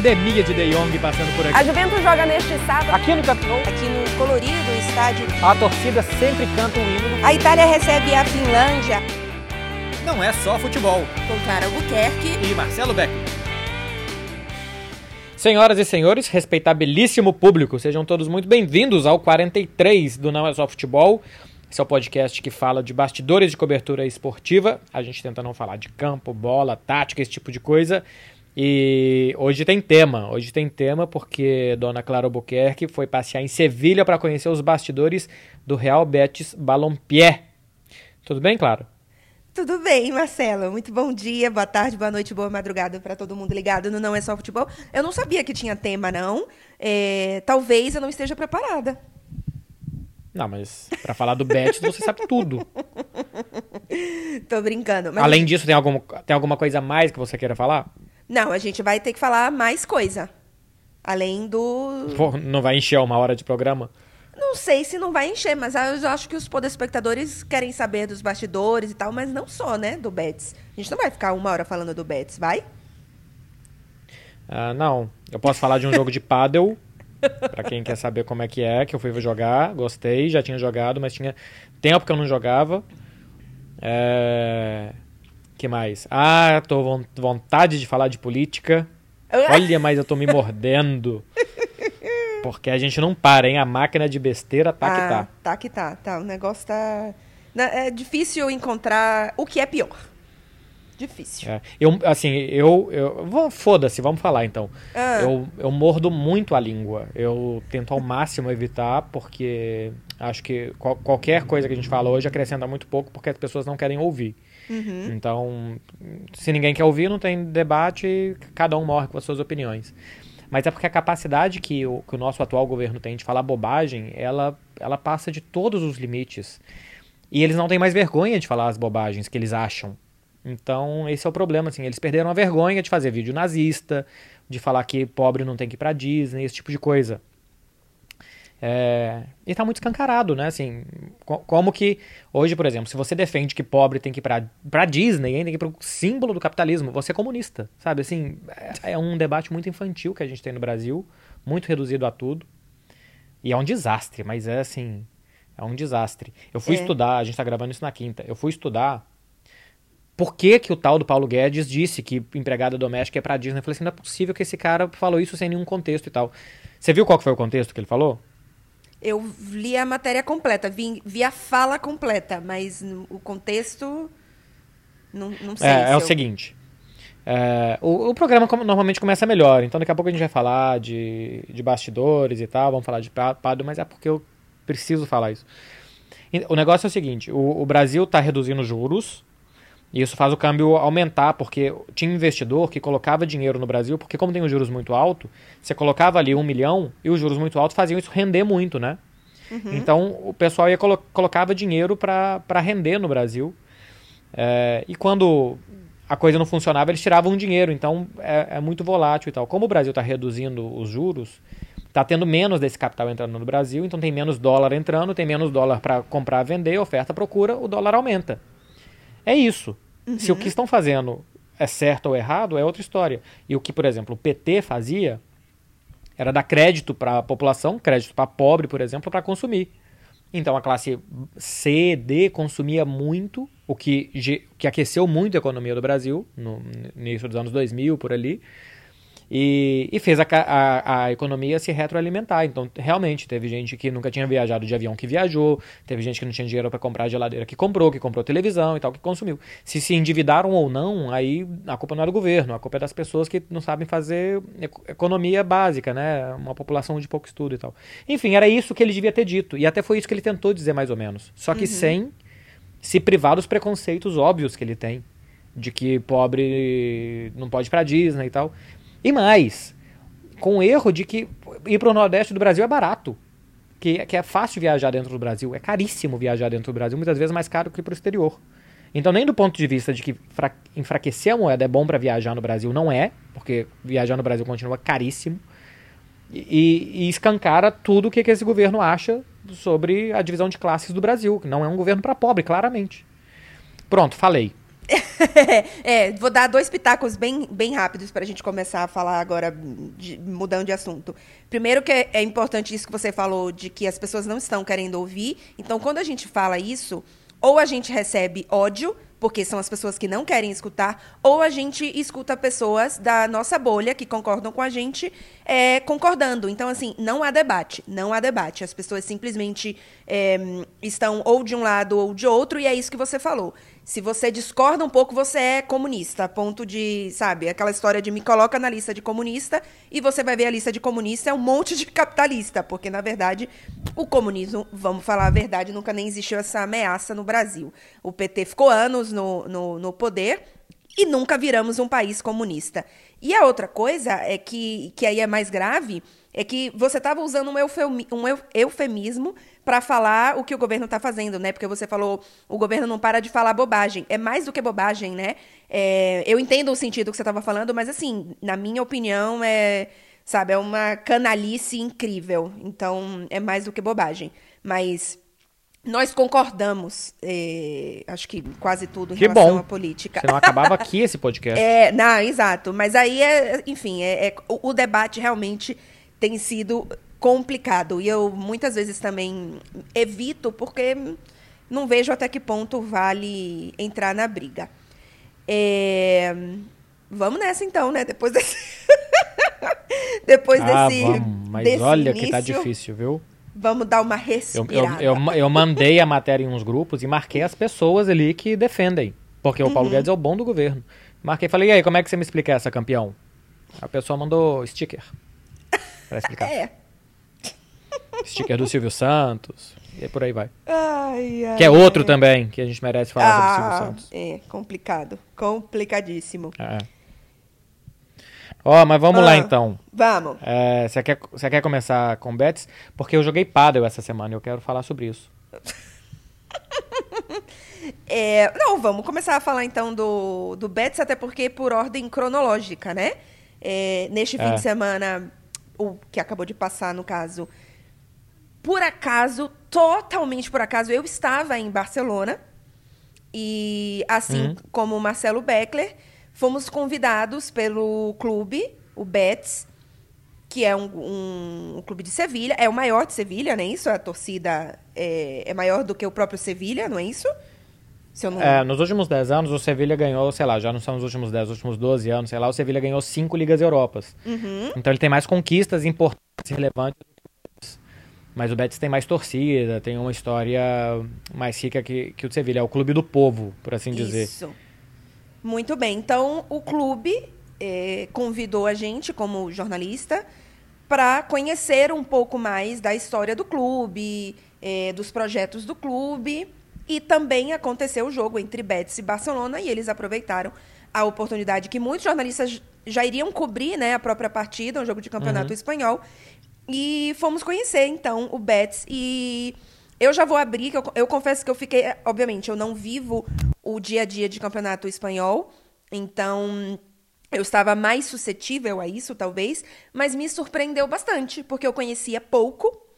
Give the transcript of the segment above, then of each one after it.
epidemia de De Jong passando por A aqui. Juventus joga neste sábado Aqui no Camp aqui no colorido estádio. a torcida sempre canta o hino. A Itália recebe a Finlândia Não é só futebol. com Clara Albuquerque. E Marcelo Beck. Senhoras e senhores, respeitabilíssimo público, sejam todos muito bem-vindos ao 43 do Não é Só Futebol. Esse é o podcast que fala de bastidores de cobertura esportiva. A gente tenta não falar de campo, bola, tática, esse tipo de coisa. E hoje tem tema. Hoje tem tema porque Dona Clara Albuquerque foi passear em Sevilha para conhecer os bastidores do Real Betis Balompié. Tudo bem, Clara? Tudo bem, Marcelo? Muito bom dia, boa tarde, boa noite, boa madrugada para todo mundo ligado no Não É Só Futebol. Eu não sabia que tinha tema, não. É, talvez eu não esteja preparada. Não, mas para falar do Betis você sabe tudo. Tô brincando. Mas Além disso, tem, algum, tem alguma coisa a mais que você queira falar? Não, a gente vai ter que falar mais coisa. Além do. Pô, não vai encher uma hora de programa? Não sei se não vai encher, mas eu acho que os telespectadores querem saber dos bastidores e tal, mas não só, né? Do Betis. A gente não vai ficar uma hora falando do Betis, vai? Ah, não. Eu posso falar de um jogo de paddle, pra quem quer saber como é que é, que eu fui jogar, gostei, já tinha jogado, mas tinha tempo que eu não jogava. É... que mais? Ah, tô com vontade de falar de política. Olha, mas eu tô me mordendo. Porque a gente não para, hein? A máquina de besteira tá que ah, tá. Tá que tá, tá. O negócio tá. Na- É difícil encontrar o que é pior. Difícil. É. Eu, assim, eu. eu Foda-se, vamos falar então. Ah. Eu, eu mordo muito a língua. Eu tento ao máximo evitar, porque acho que qual- qualquer coisa que a gente fala hoje acrescenta muito pouco, porque as pessoas não querem ouvir. Uhum. Então, se ninguém quer ouvir, não tem debate, cada um morre com as suas opiniões. Mas é porque a capacidade que o, que o nosso atual governo tem de falar bobagem, ela, ela passa de todos os limites. E eles não têm mais vergonha de falar as bobagens que eles acham. Então, esse é o problema, assim, eles perderam a vergonha de fazer vídeo nazista, de falar que pobre não tem que ir pra Disney, esse tipo de coisa. É, e tá muito escancarado, né? Assim, co- como que hoje, por exemplo, se você defende que pobre tem que ir pra, pra Disney, hein, tem que ir pro símbolo do capitalismo, você é comunista, sabe? Assim, é, é um debate muito infantil que a gente tem no Brasil, muito reduzido a tudo. E é um desastre, mas é assim, é um desastre. Eu fui É. estudar, a gente tá gravando isso na quinta, eu fui estudar por que, que o tal do Paulo Guedes disse que empregada doméstica é pra Disney. Eu falei assim, não é possível que esse cara falou isso sem nenhum contexto e tal. Você viu qual que foi o contexto que ele falou? Eu li a matéria completa, vi, vi a fala completa, mas o contexto. Não, não sei. É, se é o eu- seguinte. é, o, o programa normalmente começa melhor, então daqui a pouco a gente vai falar de, de bastidores e tal, vamos falar de pa- pado, mas é porque eu preciso falar isso. O negócio é o seguinte: o, o Brasil está reduzindo juros, e isso faz o câmbio aumentar, porque tinha investidor que colocava dinheiro no Brasil, porque como tem os juros muito alto, você colocava ali um milhão e os juros muito altos faziam isso render muito, né? Então o pessoal ia colo- colocava dinheiro para render no Brasil. É, e quando a coisa não funcionava, eles tiravam dinheiro. Então é, é muito volátil e tal. Como o Brasil está reduzindo os juros, está tendo menos desse capital entrando no Brasil, então tem menos dólar entrando, tem menos dólar para comprar, vender, oferta, procura, o dólar aumenta. É isso. Se o que estão fazendo é certo ou errado, é outra história. E o que, por exemplo, o PT fazia era dar crédito para a população, crédito para pobre, por exemplo, para consumir. Então a classe C, D consumia muito, o que, que aqueceu muito a economia do Brasil, no no início dos anos 2000, por ali, e, e fez a, a, a economia se retroalimentar. Então, realmente, teve gente que nunca tinha viajado de avião que viajou, teve gente que não tinha dinheiro para comprar geladeira que comprou, que comprou televisão e tal, que consumiu. Se se endividaram ou não, aí a culpa não é do governo, a culpa é das pessoas que não sabem fazer eco- economia básica, né? Uma população de pouco estudo e tal. Enfim, era isso que ele devia ter dito. E até foi isso que ele tentou dizer, mais ou menos. Só que sem se privar dos preconceitos óbvios que ele tem. De que pobre não pode ir pra Disney e tal. E mais, com o erro de que ir pro Nordeste do Brasil é barato. Que, que é fácil viajar dentro do Brasil. É caríssimo viajar dentro do Brasil, muitas vezes mais caro que pro exterior. Então, nem do ponto de vista de que fra- enfraquecer a moeda é bom para viajar no Brasil, não é, porque viajar no Brasil continua caríssimo. E, e escancara tudo o que, que esse governo acha sobre a divisão de classes do Brasil, que não é um governo para pobre, claramente. Pronto, falei. É, vou dar dois pitacos bem, bem rápidos para a gente começar a falar agora, de, mudando de assunto. Primeiro que é, é importante isso que você falou, de que as pessoas não estão querendo ouvir. Então, quando a gente fala isso, ou a gente recebe ódio, porque são as pessoas que não querem escutar, ou a gente escuta pessoas da nossa bolha que concordam com a gente é, concordando. Então, assim, não há debate, não há debate. As pessoas simplesmente é, estão ou de um lado ou de outro, e é isso que você falou. Se você discorda um pouco, você é comunista, a ponto de, sabe, aquela história de me coloca na lista de comunista e você vai ver a lista de comunista é um monte de capitalista, porque na verdade o comunismo, vamos falar a verdade, nunca nem existiu essa ameaça no Brasil. O PT ficou anos no, no, no poder e nunca viramos um país comunista. E a outra coisa é que, que aí é mais grave, é que você estava usando um, um eufemismo para falar o que o governo está fazendo, né? Porque você falou, o governo não para de falar bobagem. É mais do que bobagem, né? É, eu entendo o sentido que você estava falando, mas assim, na minha opinião, é, sabe, é uma canalice incrível. Então, é mais do que bobagem. Mas nós concordamos, é, acho que quase tudo em que relação bom. à política. Senão acabava aqui esse podcast. É, não, exato. Mas aí, é, enfim, é, é o, o debate realmente tem sido complicado. E eu muitas vezes também evito, porque não vejo até que ponto vale entrar na briga. É... Vamos nessa então, né? Depois desse. Depois ah, desse. Vamos. Mas desse olha início, que tá difícil, viu? Vamos dar uma respirada. Eu, eu, eu, eu, mandei a matéria em uns grupos e marquei as pessoas ali que defendem. Porque o Paulo uhum. Guedes é o bom do governo. Marquei e falei, e aí, como é que você me explica essa, campeão? A pessoa mandou sticker. Pra explicar. É. Sticker do Silvio Santos. E por aí vai. Ai, ai, que é outro ai. também que a gente merece falar ah, sobre o Silvio ah, Santos. É, complicado. Complicadíssimo. É. Ó, oh, mas vamos ah, lá então. Vamos. É, você quer, quer começar com bets? Porque eu joguei paddle essa semana e eu quero falar sobre isso. é, não, vamos começar a falar então do, do bets, até porque por ordem cronológica, né? É, neste fim é. de semana, o que acabou de passar, no caso, por acaso, totalmente por acaso, eu estava em Barcelona e, assim uhum. como o Marcelo Beckler, fomos convidados pelo clube, o Betis, que é um, um, um, clube de Sevilha, é o maior de Sevilha, não é isso? A torcida é, é maior do que o próprio Sevilha, não é isso? Não... É, nos últimos 10 anos, o Sevilha ganhou, sei lá, já não são os últimos 10, os últimos 12 anos, sei lá, o Sevilha ganhou 5 Ligas Europas. Uhum. Então ele tem mais conquistas importantes e relevantes mas o Betis tem mais torcida, tem uma história mais rica que, que o Sevilha. É o clube do povo, por assim dizer. Isso. Muito bem. Então, o clube eh, convidou a gente, como jornalista, para conhecer um pouco mais da história do clube, eh, dos projetos do clube. E também aconteceu o jogo entre Betis e Barcelona, e eles aproveitaram a oportunidade que muitos jornalistas já iriam cobrir né, a própria partida, um jogo de campeonato uhum. espanhol, e fomos conhecer, então, o Betis. E eu já vou abrir, que eu, eu confesso que eu fiquei. Obviamente, eu não vivo o dia a dia de campeonato espanhol. Então, eu estava mais suscetível a isso, talvez. Mas me surpreendeu bastante, porque eu conhecia pouco.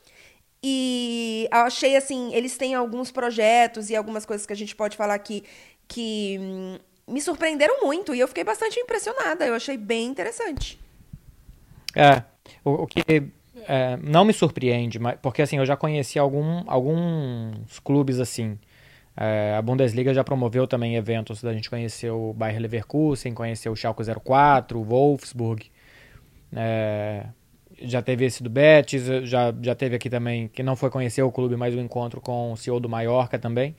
E achei assim, eles têm alguns projetos e algumas coisas que a gente pode falar aqui que hum, me surpreenderam muito e eu fiquei bastante impressionada. Eu achei bem interessante. É, o, o que é, não me surpreende, mas, porque assim, eu já conheci algum, alguns clubes assim. É, a Bundesliga já promoveu também eventos da gente conhecer o Bayer Leverkusen, conhecer o Schalke 04, o Wolfsburg. É, já teve esse do Betis, já, já teve aqui também, que não foi conhecer o clube, mas o um encontro com o CEO do Mallorca também.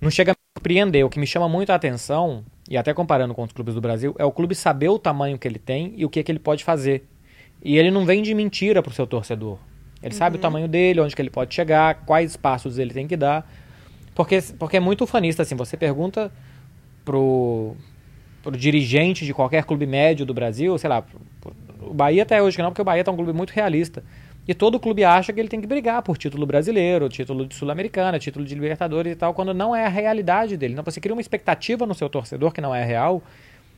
Não chega a me surpreender. O que me chama muito a atenção, e até comparando com os clubes do Brasil, é o clube saber o tamanho que ele tem e o que, que ele pode fazer. E ele não vem de mentira pro seu torcedor. Ele uhum. sabe o uhum. tamanho dele, onde que ele pode chegar, quais passos ele tem que dar. Porque, porque é muito fanista, assim, você pergunta pro, pro dirigente de qualquer clube médio do Brasil, sei lá, o Bahia até hoje não, porque o Bahia tá um clube muito realista. E todo clube acha que ele tem que brigar por título brasileiro, título de Sul-Americana, título de Libertadores e tal, quando não é a realidade dele. Então você cria uma expectativa no seu torcedor que não é real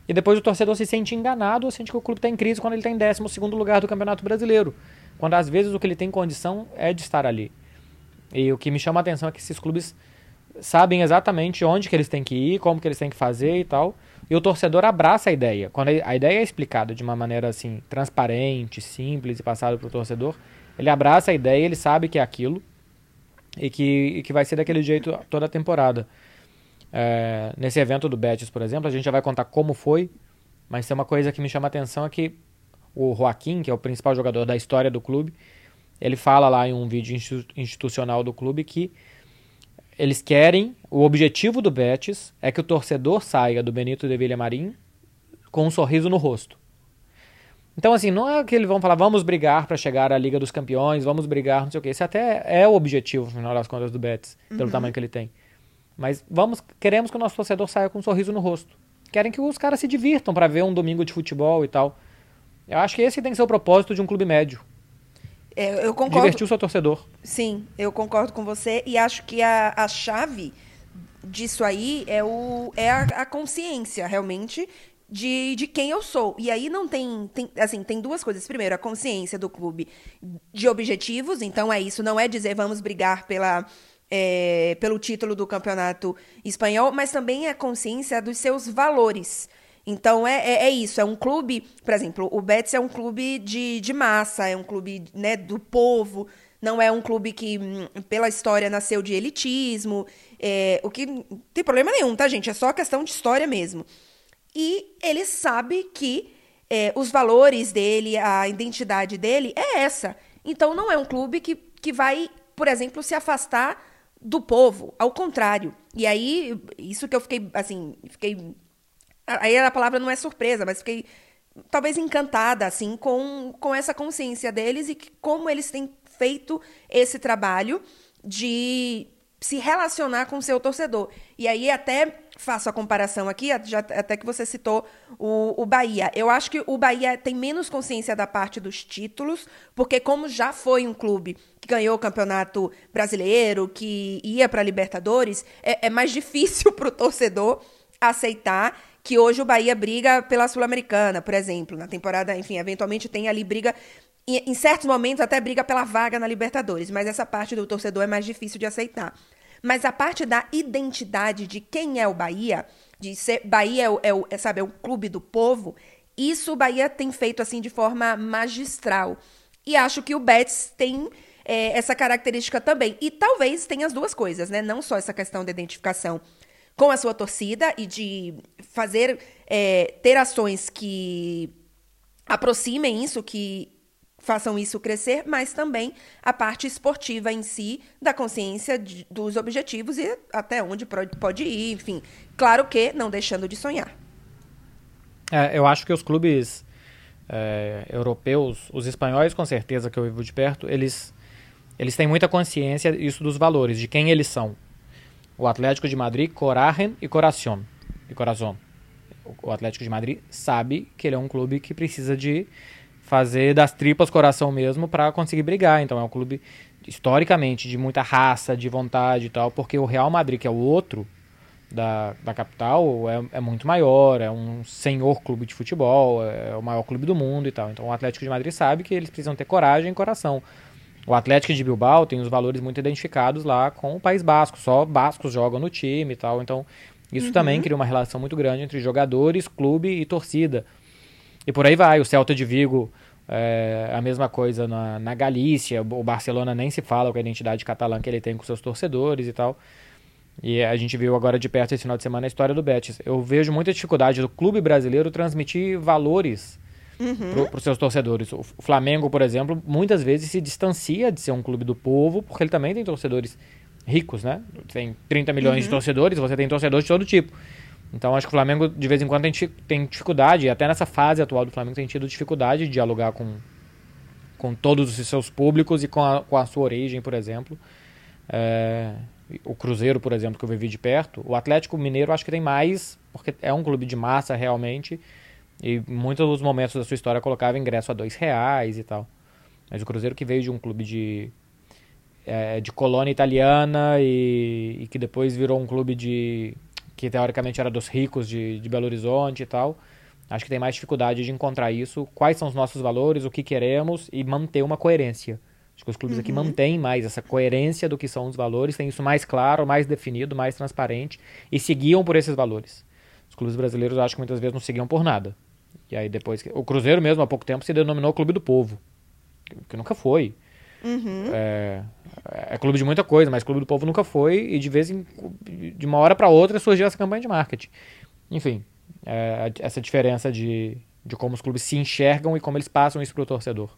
e depois o torcedor se sente enganado ou sente que o clube está em crise quando ele está em 12 lugar do Campeonato Brasileiro. Quando às vezes o que ele tem condição é de estar ali. E o que me chama a atenção é que esses clubes sabem exatamente onde que eles têm que ir, como que eles têm que fazer e tal. E o torcedor abraça a ideia. Quando a ideia é explicada de uma maneira assim transparente, simples e passada para o torcedor, ele abraça a ideia, ele sabe que é aquilo e que, e que vai ser daquele jeito toda a temporada. É, nesse evento do Betis, por exemplo, a gente já vai contar como foi, mas tem uma coisa que me chama a atenção é que o Joaquim, que é o principal jogador da história do clube, ele fala lá em um vídeo institucional do clube que eles querem, o objetivo do Betis é que o torcedor saia do Benito de Villamarim com um sorriso no rosto. Então, assim, não é que eles vão falar, vamos brigar para chegar à Liga dos Campeões, vamos brigar, não sei o quê. Esse até é o objetivo, no final das contas, do Betis, pelo uhum. tamanho que ele tem. Mas vamos, queremos que o nosso torcedor saia com um sorriso no rosto. Querem que os caras se divirtam para ver um domingo de futebol e tal. Eu acho que esse tem que ser o propósito de um clube médio. É, eu concordo. Divertir o seu torcedor. Sim, eu concordo com você e acho que a, a chave disso aí é, o, é a, a consciência, realmente, de, de quem eu sou. E aí não tem, tem, assim, tem duas coisas. Primeiro, a consciência do clube de objetivos. Então é isso, não é dizer vamos brigar pela, é, pelo título do campeonato espanhol, mas também a consciência dos seus valores. Então é, é, é, isso, é um clube, por exemplo, o Betis é um clube de, de massa, é um clube né, do povo, não é um clube que, hum, pela história, nasceu de elitismo, é, o que não tem problema nenhum, tá, gente? É só questão de história mesmo. E ele sabe que é, os valores dele, a identidade dele é essa. Então não é um clube que, que vai, por exemplo, se afastar do povo, ao contrário. E aí, isso que eu fiquei, assim, fiquei Aí a palavra não é surpresa, mas fiquei talvez encantada assim com, com essa consciência deles e que, como eles têm feito esse trabalho de se relacionar com o seu torcedor. E aí até faço a comparação aqui, já, até que você citou o, o Bahia. Eu acho que o Bahia tem menos consciência da parte dos títulos, porque como já foi um clube que ganhou o campeonato brasileiro, que ia para Libertadores, é, é mais difícil para o torcedor aceitar que hoje o Bahia briga pela Sul-Americana, por exemplo, na temporada, enfim, eventualmente tem ali briga em certos momentos até briga pela vaga na Libertadores, mas essa parte do torcedor é mais difícil de aceitar. Mas a parte da identidade de quem é o Bahia, de ser Bahia é o, é é, sabe, é o clube do povo, isso o Bahia tem feito assim de forma magistral. E acho que o Betis tem é, essa característica também. E talvez tenha as duas coisas, né? Não só essa questão da identificação com a sua torcida e de fazer é, ter ações que aproximem isso, que façam isso crescer, mas também a parte esportiva em si, da consciência de, dos objetivos e até onde pode ir, enfim. Claro que não deixando de sonhar. É, eu acho que os clubes é, europeus, os espanhóis com certeza que eu vivo de perto, eles, eles têm muita consciência isso dos valores, de quem eles são o Atlético de Madrid, Corajen e Coração. E Corazón. O Atlético de Madrid sabe que ele é um clube que precisa de fazer das tripas coração mesmo para conseguir brigar. Então é um clube historicamente de muita raça, de vontade e tal, porque o Real Madrid, que é o outro da, da capital, é, é muito maior, é um senhor clube de futebol, é o maior clube do mundo e tal. Então o Atlético de Madrid sabe que eles precisam ter coragem e coração. O Atlético de Bilbao tem os valores muito identificados lá com o País Basco. Só bascos jogam no time e tal. Então, isso uhum. também cria uma relação muito grande entre jogadores, clube e torcida. E por aí vai. O Celta de Vigo é a mesma coisa na, na Galícia. O Barcelona nem se fala com a identidade catalã que ele tem com seus torcedores e tal. E a gente viu agora de perto esse final de semana a história do Betis. Eu vejo muita dificuldade do clube brasileiro transmitir valores uhum. para os seus torcedores. O Flamengo, por exemplo, muitas vezes se distancia de ser um clube do povo, porque ele também tem torcedores ricos, né? Tem 30 milhões uhum. de torcedores, você tem torcedores de todo tipo. Então acho que o Flamengo, de vez em quando, tem, tem dificuldade, até nessa fase atual do Flamengo, tem tido dificuldade de dialogar com, com todos os seus públicos e com a, com a sua origem, por exemplo. É, o Cruzeiro, por exemplo, que eu vivi de perto. O Atlético Mineiro acho que tem mais, porque é um clube de massa realmente. E muitos dos momentos da sua história colocava ingresso a dois reais e tal. Mas o Cruzeiro que veio de um clube de, é, de colônia italiana e, e, que depois virou um clube de que teoricamente era dos ricos de, de Belo Horizonte e tal. Acho que tem mais dificuldade de encontrar isso. Quais são os nossos valores, o que queremos e manter uma coerência. Acho que os clubes uhum. aqui mantêm mais essa coerência do que são os valores, têm isso mais claro, mais definido, mais transparente e seguiam por esses valores. Os clubes brasileiros acho que muitas vezes não seguiam por nada. E aí depois. O Cruzeiro mesmo, há pouco tempo, se denominou Clube do Povo. Que nunca foi. Uhum. É, é, clube de muita coisa, mas Clube do Povo nunca foi. E de vez em. De uma hora para outra surgiu essa campanha de marketing. Enfim, é, essa diferença de, de como os clubes se enxergam e como eles passam isso pro torcedor.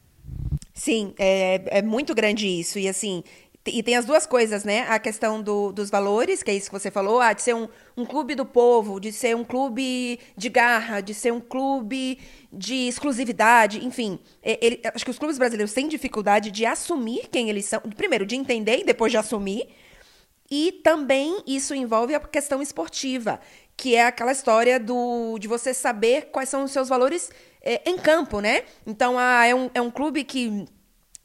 Sim, é, é muito grande isso. E assim, e tem as duas coisas, né? A questão do, dos valores, que é isso que você falou, ah, de ser um, um clube do povo, de ser um clube de garra, de ser um clube de exclusividade, enfim. Ele, acho que os clubes brasileiros têm dificuldade de assumir quem eles são. Primeiro, de entender e depois de assumir. E também isso envolve a questão esportiva, que é aquela história do, de você saber quais são os seus valores é, em campo, né? Então, ah, é, um, é um clube que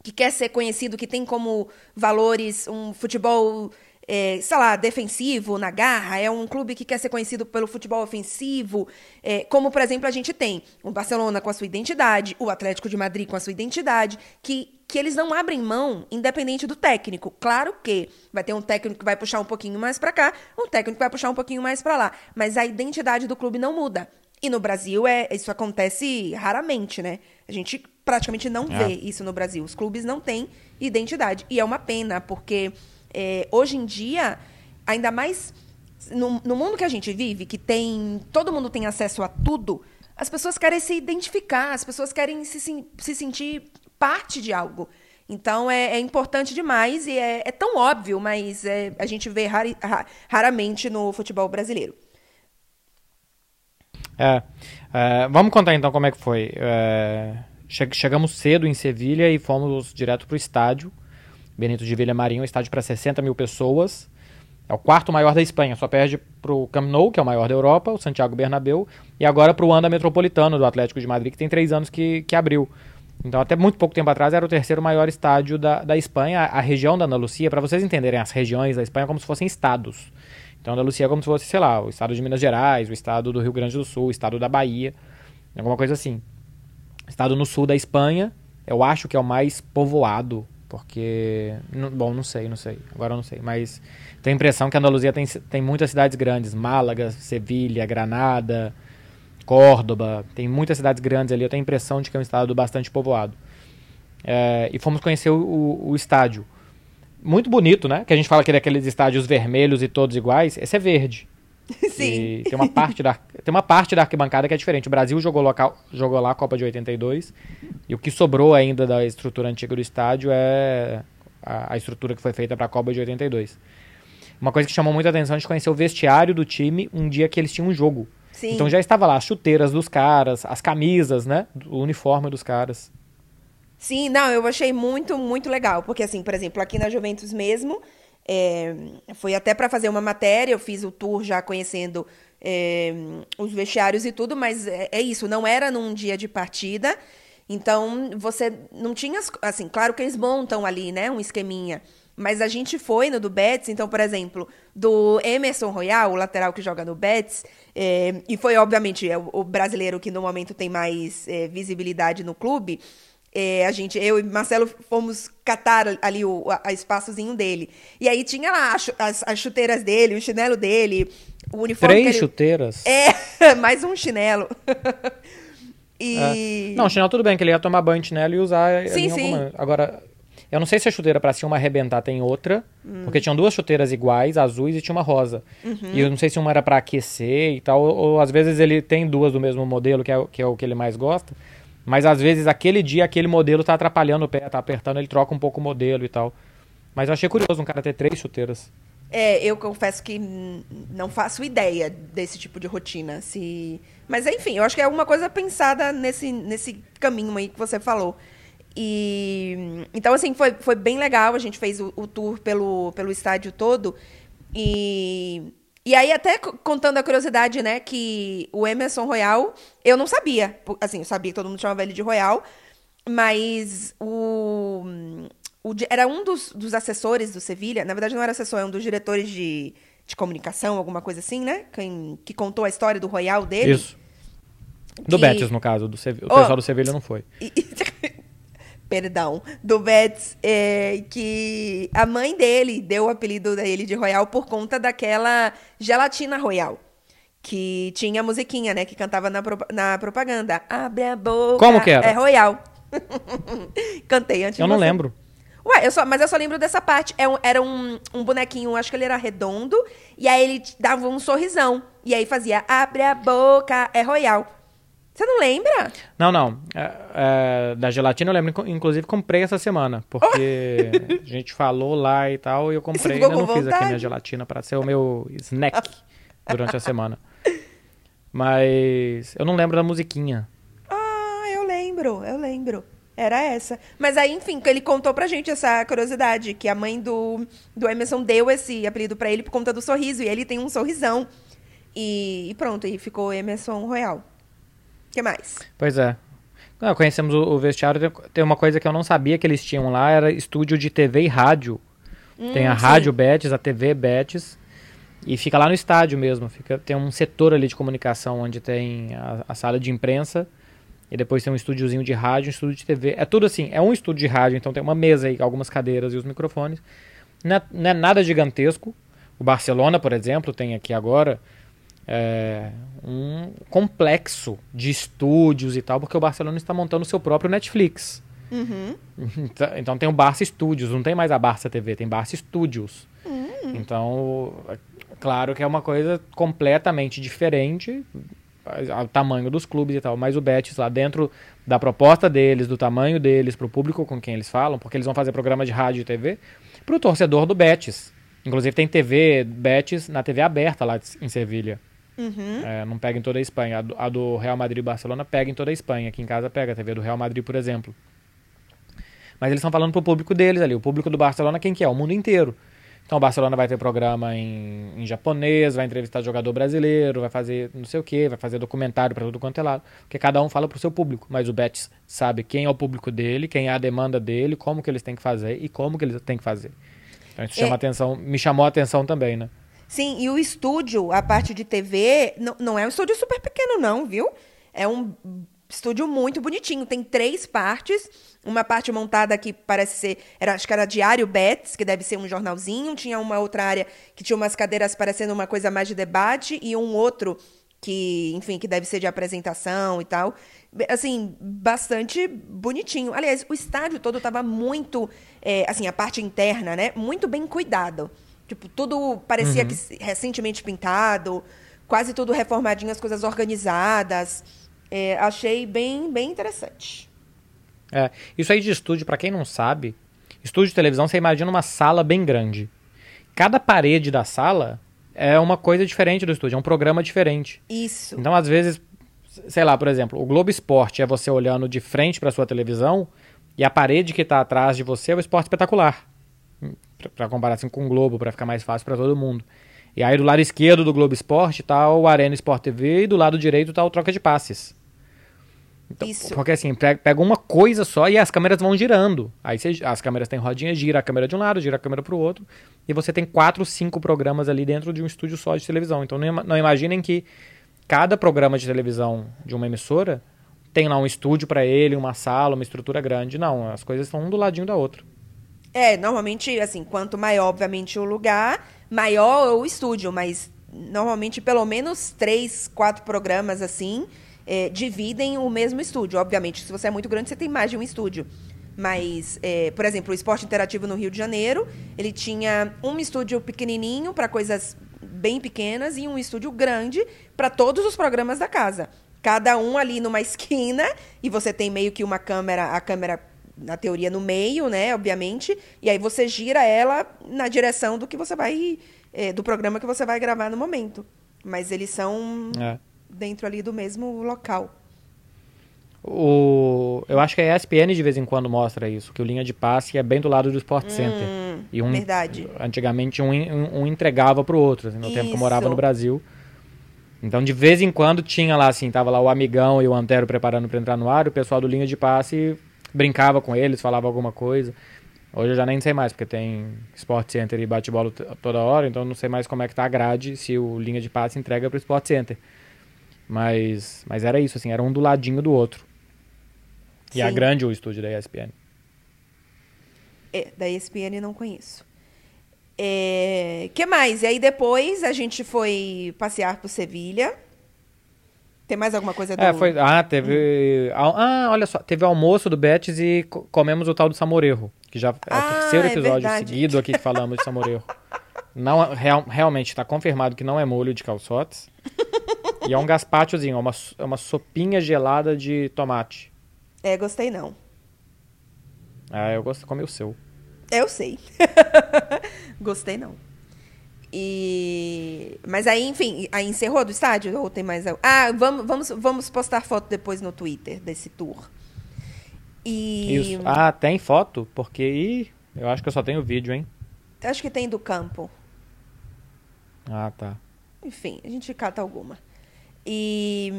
que quer ser conhecido, que tem como valores um futebol, é, sei lá, defensivo, na garra, é um clube que quer ser conhecido pelo futebol ofensivo, é, como, por exemplo, a gente tem o Barcelona com a sua identidade, o Atlético de Madrid com a sua identidade, que, que eles não abrem mão, independente do técnico. Claro que vai ter um técnico que vai puxar um pouquinho mais para cá, um técnico que vai puxar um pouquinho mais para lá, mas a identidade do clube não muda. E no Brasil é, isso acontece raramente, né? A gente praticamente não é. vê isso no Brasil. Os clubes não têm identidade. E é uma pena, porque é, hoje em dia, ainda mais no, no, mundo que a gente vive, que tem. todo mundo tem acesso a tudo, as pessoas querem se identificar, as pessoas querem se, se sentir parte de algo. Então é, é importante demais e é, é tão óbvio, mas é, a gente vê rari, raramente no futebol brasileiro. É, é, vamos contar então como é que foi. É, chegamos cedo em Sevilha e fomos direto para o estádio. Benito de Villamarim, um estádio para 60 mil pessoas. É o quarto maior da Espanha, só perde para o Camp Nou, que é o maior da Europa, o Santiago Bernabéu, e agora para o Anda Metropolitano do Atlético de Madrid, que tem três anos que, que abriu. Então, até muito pouco tempo atrás, era o terceiro maior estádio da, da Espanha. A região da Andalucia, para vocês entenderem as regiões da Espanha como se fossem estados. Então, a Andalucia é como se fosse, sei lá, o estado de Minas Gerais, o estado do Rio Grande do Sul, o estado da Bahia, alguma coisa assim. Estado no sul da Espanha, eu acho que é o mais povoado, porque. Bom, não sei, não sei. Agora eu não sei. Mas tenho a impressão que a Andaluzia tem, tem muitas cidades grandes: Málaga, Sevilha, Granada, Córdoba. Tem muitas cidades grandes ali. Eu tenho a impressão de que é um estado bastante povoado. É, e fomos conhecer o, o, o estádio muito bonito, né? Que a gente fala que é daqueles estádios vermelhos e todos iguais. Esse é verde. Sim. E tem uma parte da tem uma parte da arquibancada que é diferente. O Brasil jogou, local, jogou lá a Copa de 82 e o que sobrou ainda da estrutura antiga do estádio é a, a estrutura que foi feita para a Copa de 82. Uma coisa que chamou muita atenção, a gente conheceu o vestiário do time um dia que eles tinham um jogo. Sim. Então já estava lá as chuteiras dos caras, as camisas, né? O uniforme dos caras. Sim, não, eu achei muito, muito legal. Porque, assim, por exemplo, aqui na Juventus mesmo, é, foi até para fazer uma matéria, eu fiz o tour já conhecendo é, os vestiários e tudo, mas é, é, isso, não era num dia de partida. Então, você não tinha. Assim, claro que eles montam ali, né? Um esqueminha. Mas a gente foi no do Betis, então, por exemplo, do Emerson Royal, o lateral que joga no Betis, é, e foi, obviamente, é o, o, brasileiro que no momento tem mais é, visibilidade no clube. É, a gente, eu e Marcelo fomos catar ali o a, espaçozinho dele. E aí tinha lá as, as chuteiras dele, o chinelo dele, o uniforme. Três ele... chuteiras? É, mais um chinelo. e... É. Não, chinelo tudo bem, que ele ia tomar banho de chinelo e usar. Sim, sim. Alguma... Agora, eu não sei se a chuteira para cima arrebentar tem outra, hum. porque tinham duas chuteiras iguais, azuis, e tinha uma rosa. Uhum. E eu não sei se uma era para aquecer e tal, ou, ou, às vezes ele tem duas do mesmo modelo, que é, que é o que ele mais gosta. Mas às vezes aquele dia, aquele modelo tá atrapalhando o pé, tá apertando, ele troca um pouco o modelo e tal. Mas eu achei curioso um cara ter três chuteiras. É, eu confesso que não faço ideia desse tipo de rotina. Se... Mas enfim, eu acho que é alguma coisa pensada nesse, nesse caminho aí que você falou. E então, assim, foi, foi bem legal. A gente fez o, o tour pelo, pelo estádio todo. E e aí, até contando a curiosidade, né, que o Emerson Royal, eu não sabia. Assim, eu sabia que todo mundo chamava ele de Royal, mas o, o era um dos, dos assessores do Sevilha, na verdade não era assessor, é um dos diretores de, de comunicação, alguma coisa assim, né? Quem, que contou a história do Royal dele. Isso. Do que... Betis, no caso. Do Sev... O oh, pessoal do Sevilha não foi. perdão, do Betts, é, que a mãe dele deu o apelido dele de Royal por conta daquela gelatina Royal. Que tinha a musiquinha, né? Que cantava na, pro- na propaganda. Abre a boca. Como que era? É Royal. Cantei antes Eu não você. lembro. Ué, eu só, mas eu só lembro dessa parte. É um- era um, um bonequinho, acho que ele era redondo, e aí ele dava um sorrisão. E aí fazia, abre a boca, é royal. Você não lembra? Não, não. É, é, da gelatina eu lembro, inclusive comprei essa semana, porque a gente falou lá e tal, e eu comprei. Ainda não com fiz aqui vontade? minha gelatina para ser o meu snack durante a semana. Mas eu não lembro da musiquinha. Ah, eu lembro, eu lembro. Era essa. Mas aí, enfim, que ele contou pra gente essa curiosidade, que a mãe do, do Emerson deu esse apelido pra ele por conta do sorriso, e ele tem um sorrisão. E, e pronto, e ficou Emerson Royal. O que mais? Pois é. Ah, conhecemos o, o vestiário. Tem- uma coisa que eu não sabia que eles tinham lá, era estúdio de TV e rádio. tem a Hum, sim. Rádio Betis, a TV Betis. E fica lá no estádio mesmo. Fica, tem um setor ali de comunicação onde tem a, a sala de imprensa. E depois tem um estúdiozinho de rádio, um estúdio de TV. É tudo assim, é um estúdio de rádio, então tem uma mesa aí, algumas cadeiras e os microfones. Não é, não é nada gigantesco. O Barcelona, por exemplo, tem aqui agora é, um complexo de estúdios e tal, porque o Barcelona está montando o seu próprio Netflix. Uhum. Então, então tem o Barça Studios, não tem mais a Barça TV, tem Barça Studios. Então, é claro que é uma coisa completamente diferente ao tamanho dos clubes e tal, mas o Betis lá dentro da proposta deles, do tamanho deles, pro público com quem eles falam, porque eles vão fazer programa de rádio e TV, pro torcedor do Betis. Inclusive tem TV Betis na TV aberta lá em Sevilha. Uhum. É, não pega em toda a Espanha. A do, a do Real Madrid e Barcelona pega em toda a Espanha. Aqui em casa pega a TV do Real Madrid, por exemplo. Mas eles estão falando pro público deles ali. O público do Barcelona, quem que é? O mundo inteiro. Então o Barcelona vai ter programa em, em japonês, vai entrevistar jogador brasileiro, vai fazer não sei o que, vai fazer documentário para tudo quanto é lado. Porque cada um fala pro seu público. Mas o Betis sabe quem é o público dele, quem é a demanda dele, como que eles têm que fazer e como que eles têm que fazer. Então isso chama É. atenção, me chamou a atenção também, né? Sim, e o estúdio, a parte de TV, não, não é um estúdio super pequeno, não, viu? É um estúdio muito bonitinho. Tem três partes. Uma parte montada que parece ser. Era, acho que era Diário Bets, que deve ser um jornalzinho. Tinha uma outra área que tinha umas cadeiras parecendo uma coisa mais de debate. E um outro que, enfim, que deve ser de apresentação e tal. Assim, bastante bonitinho. Aliás, o estádio todo estava muito. é, assim, a parte interna, né? Muito bem cuidado. Tipo, tudo parecia que se- recentemente pintado, quase tudo reformadinho, as coisas organizadas. É, achei bem, bem interessante. É, isso aí de estúdio, pra quem não sabe, estúdio de televisão, você imagina uma sala bem grande. Cada parede da sala é uma coisa diferente do estúdio, é um programa diferente. Isso. Então, às vezes, sei lá, por exemplo, o Globo Esporte é você olhando de frente pra sua televisão e a parede que tá atrás de você é o esporte espetacular. Pra- Pra comparar assim com o Globo, pra ficar mais fácil pra todo mundo. E aí do lado esquerdo do Globo Esporte tá o Arena Sport TV e do lado direito tá o Troca de Passes. Então, Isso. Porque assim, pe- pega uma coisa só e as câmeras vão girando. Aí você- as câmeras têm rodinha, gira a câmera de um lado, gira a câmera pro outro. E você tem quatro, cinco programas ali dentro de um estúdio só de televisão. Então não, não imaginem que cada programa de televisão de uma emissora tem lá um estúdio pra ele, uma sala, uma estrutura grande. Não, as coisas estão um do ladinho da outra. É, normalmente, assim, quanto maior, obviamente, o lugar, maior o estúdio, mas normalmente pelo menos três, quatro programas assim é, dividem o mesmo estúdio. Obviamente, se você é muito grande, você tem mais de um estúdio. Mas, é, por exemplo, o Esporte Interativo no Rio de Janeiro, ele tinha um estúdio pequenininho para coisas bem pequenas e um estúdio grande para todos os programas da casa. Cada um ali numa esquina e você tem meio que uma câmera, a câmera na teoria no meio, né, obviamente, e aí você gira ela na direção do que você vai eh, do programa que você vai gravar no momento. Mas eles são É. dentro ali do mesmo local. O, eu acho que a ESPN de vez em quando mostra isso, que o linha de passe é bem do lado do Sport Center. E um, Hum, verdade. Antigamente um, um, um entregava pro outro, assim, no tempo que eu morava Isso. no Brasil. Então de vez em quando tinha lá assim, tava lá o amigão e o Antero preparando para entrar no ar, o pessoal do linha de passe brincava com eles, falava alguma coisa. Hoje eu já nem sei mais, porque tem Sport Center e bate-bola toda hora, então eu não sei mais como é que tá a grade se o linha de passe entrega pro Sport Center. Mas, mas era isso, assim, era um do ladinho do outro. E é Sim. grande o estúdio da ESPN. É, da ESPN não conheço. É, que mais? E aí depois a gente foi passear por Sevilha. Tem mais alguma coisa do... É, foi. Ah, teve. Ah, olha só, teve almoço do Betis e co- comemos o tal do Samorejo. Que já é o Ah, terceiro é episódio verdade. seguido aqui que falamos de Samorejo. Não, é- real, realmente está confirmado que não é molho de calçotes. e é um gazpachozinho, é uma, é uma sopinha gelada de tomate. É, gostei não. Ah, eu gosto de comer o seu. Eu sei. gostei não. E... Mas aí, enfim, aí encerrou do estádio? Ou tem mais... al- Ah, vamos, vamos, vamos postar foto depois no Twitter desse tour. E... Isso. Ah, tem foto? Porque ih, eu acho que eu só tenho vídeo, hein? Acho que tem do campo. Ah, tá. Enfim, a gente cata alguma. E,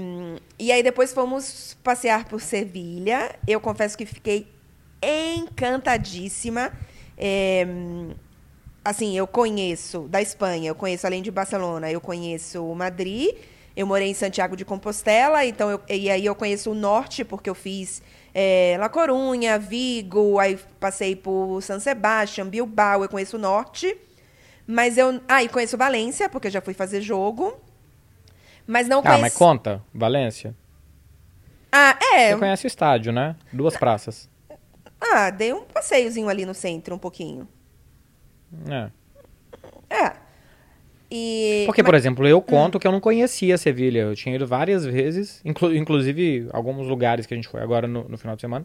e aí depois fomos passear por Sevilha. Eu confesso que fiquei encantadíssima. É, assim, eu conheço da Espanha, eu conheço além de Barcelona, eu conheço Madrid. Eu morei em Santiago de Compostela, então eu, e aí eu conheço o norte porque eu fiz é, La Corunha, Vigo, aí passei por San Sebastián, Bilbao, eu conheço o norte. Mas eu. Ah, e conheço Valência, porque eu já fui fazer jogo. Mas não Ah, conheço. mas conta, Valência. Ah, é. Você conhece o estádio, né? Duas praças. Ah, dei um passeiozinho ali no centro, um pouquinho. É. É. E. Porque, por mas- exemplo, eu conto que eu não conhecia Sevilha. Eu tinha ido várias vezes, inclu- inclusive alguns lugares que a gente foi agora no, no final de semana.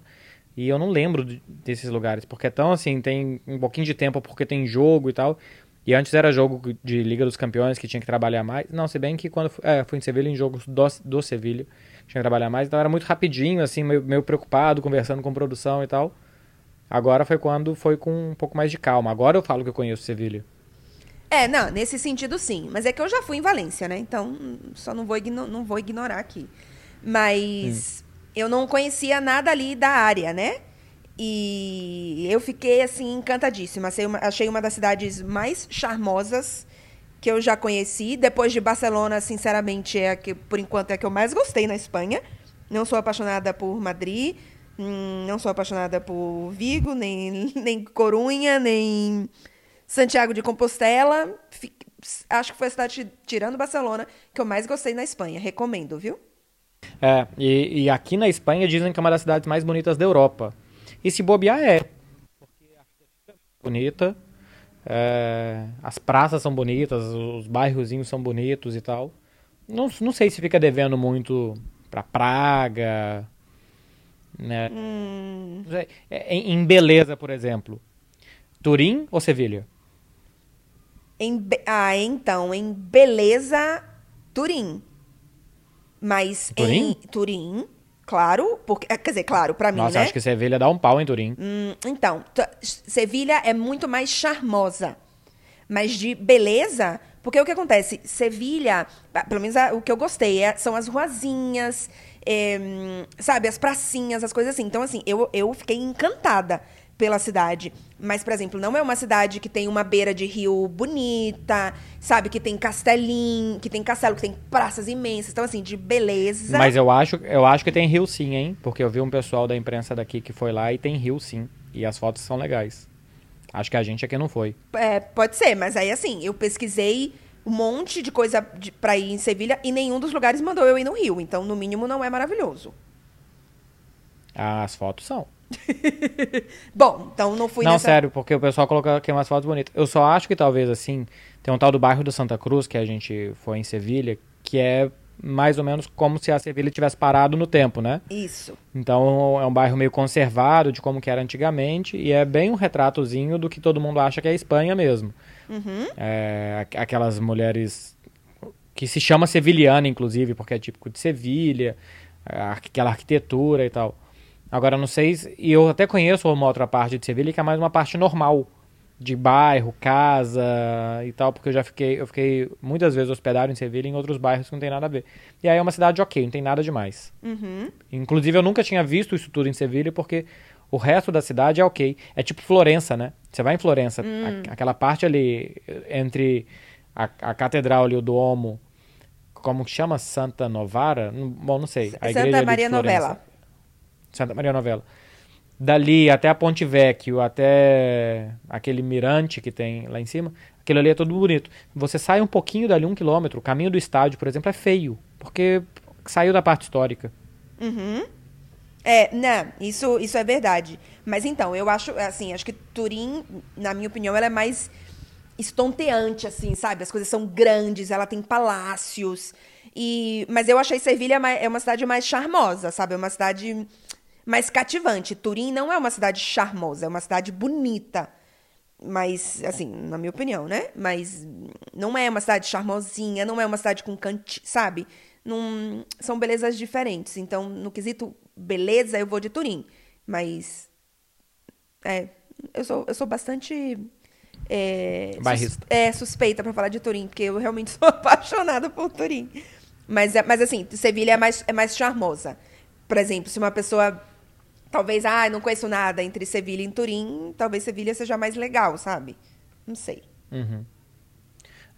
E eu não lembro de- desses lugares. Porque é tão assim, tem um pouquinho de tempo porque tem jogo e tal. E antes era jogo de Liga dos Campeões que tinha que trabalhar mais. Não, se bem que quando fu- é, fui em Sevilha, em jogos do, do Sevilha, tinha que trabalhar mais. Então era muito rapidinho, assim, meio, meio preocupado, conversando com produção e tal. Agora foi quando foi com um pouco mais de calma. Agora eu falo que eu conheço Sevilha. É, não, nesse sentido sim. Mas é que eu já fui em Valência, né? Então, hum, só não vou, não vou ignorar aqui. Mas eu não conhecia nada ali da área, né? E eu fiquei, assim, encantadíssima. Achei uma, achei uma das cidades mais charmosas que eu já conheci. Depois de Barcelona, sinceramente, é a que, por enquanto, é a que eu mais gostei na Espanha. Não sou apaixonada por Madrid, hum, não sou apaixonada por Vigo, nem, nem Corunha, nem Santiago de Compostela. Fi- Acho que foi a cidade, tirando Barcelona, que eu mais gostei na Espanha. Recomendo, viu? É, e, e aqui na Espanha dizem que é uma das cidades mais bonitas da Europa. E se bobear é. Porque a é bonita, é, as praças são bonitas, os bairrozinhos são bonitos e tal. Não, não sei se fica devendo muito pra Praga, né? Sei. É, Em, em beleza, por exemplo. Turim ou Sevilha? Em be- Ah, então, em beleza, Turim. Mas Turim? em Turim, claro, porque, eh, quer dizer, claro, pra mim, Nossa, né? acho que Sevilha dá um pau em Turim. Hum, então, Sevilha é muito mais charmosa. Mas de beleza, porque o que acontece? Sevilha, pelo menos ah, o que eu gostei, é- são as ruazinhas, é, sabe, as pracinhas, as coisas assim. Então, assim, eu, eu fiquei encantada pela cidade. Mas, por exemplo, não é uma cidade que tem uma beira de rio bonita, sabe, que tem castelinho, que tem castelo, que tem praças imensas. Então, assim, de beleza. Mas eu acho, eu acho que tem rio sim, hein? Porque eu vi um pessoal da imprensa daqui que foi lá e tem rio sim. E as fotos são legais. Acho que a gente aqui não foi. É, pode ser, mas aí assim, eu pesquisei um monte de coisa de, pra ir em Sevilha e nenhum dos lugares mandou eu ir no Rio. Então, no mínimo, não é maravilhoso. As fotos são. Bom, então não fui não, nessa. sério, porque o pessoal colocou aqui umas fotos bonitas. Eu só acho que talvez assim, tem um tal do bairro do Santa Cruz, que a gente foi em Sevilha, que é mais ou menos como se a Sevilha tivesse parado no tempo, né? Isso. Então é um bairro meio conservado de como que era antigamente e é bem um retratozinho do que todo mundo acha que é a Espanha mesmo. É, aqu- aquelas mulheres que se chama sevilhana, inclusive, porque é típico de Sevilha, aquela arquitetura e tal. Agora, não sei, se- e eu até conheço uma outra parte de Sevilha que é mais uma parte normal, de bairro, casa e tal, porque eu já fiquei, eu fiquei muitas vezes hospedado em Sevilha em outros bairros que não tem nada a ver. E aí é uma cidade ok, não tem nada demais. Inclusive, eu nunca tinha visto isso tudo em Sevilha, porque o resto da cidade é ok. É tipo Florença, né? Você vai em Florença, a- aquela parte ali entre a, a catedral e o Duomo, como que chama? Santa Novara? Não- Bom, não sei. A Santa ali de Maria. Novella. Santa Maria Novella. dali até a Ponte Vecchio, até aquele mirante que tem lá em cima, aquilo ali é tudo bonito. Você sai um pouquinho dali, um quilômetro, o caminho do estádio, por exemplo, é feio, porque saiu da parte histórica. Uhum. É, não, isso, isso é verdade. Mas então, eu acho, assim, acho que Turim, na minha opinião, ela é mais estonteante, assim, sabe? As coisas são grandes, ela tem palácios. E, mas eu achei Sevilha é uma cidade mais charmosa, sabe? É uma cidade mais cativante. Turim não é uma cidade charmosa, é uma cidade bonita. Mas, assim, na minha opinião, né? Mas não é uma cidade charmosinha, não é uma cidade com cante, sabe? Não, são belezas diferentes. Então, no quesito beleza, eu vou de Turim. Mas. É. Eu sou, eu sou bastante. É. Sus, é, suspeita para falar de Turim, porque eu realmente sou apaixonada por Turim. Mas, é, mas assim, Sevilha é mais, é mais charmosa. Por exemplo, se uma pessoa. Talvez, ah, não conheço nada entre Sevilha e Turim, talvez Sevilha seja mais legal, sabe? Não sei. Uhum.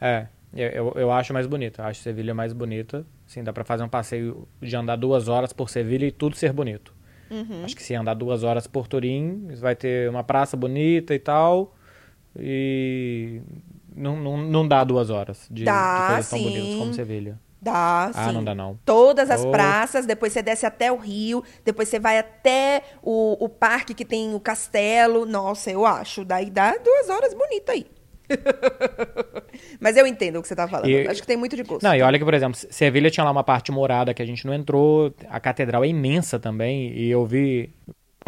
É, eu, eu acho mais bonita. Acho Sevilha mais bonita. Sim, dá para fazer um passeio de andar duas horas por Sevilha e tudo ser bonito. Uhum. Acho que se andar duas horas por Turim, vai ter uma praça bonita e tal. E não, não, não dá duas horas de, dá, de coisas sim. tão bonitas como Sevilha. Dá, ah, sim. não dá não. Todas as oh. praças, depois você desce até o rio, depois você vai até o, o parque que tem o castelo. Nossa, eu acho. Daí dá duas horas bonita aí. Mas eu entendo o que você tá falando. E, Acho que tem muito de gosto. Não, e olha que, por exemplo, Sevilha tinha lá uma parte morada que a gente não entrou. A catedral é imensa também. E eu vi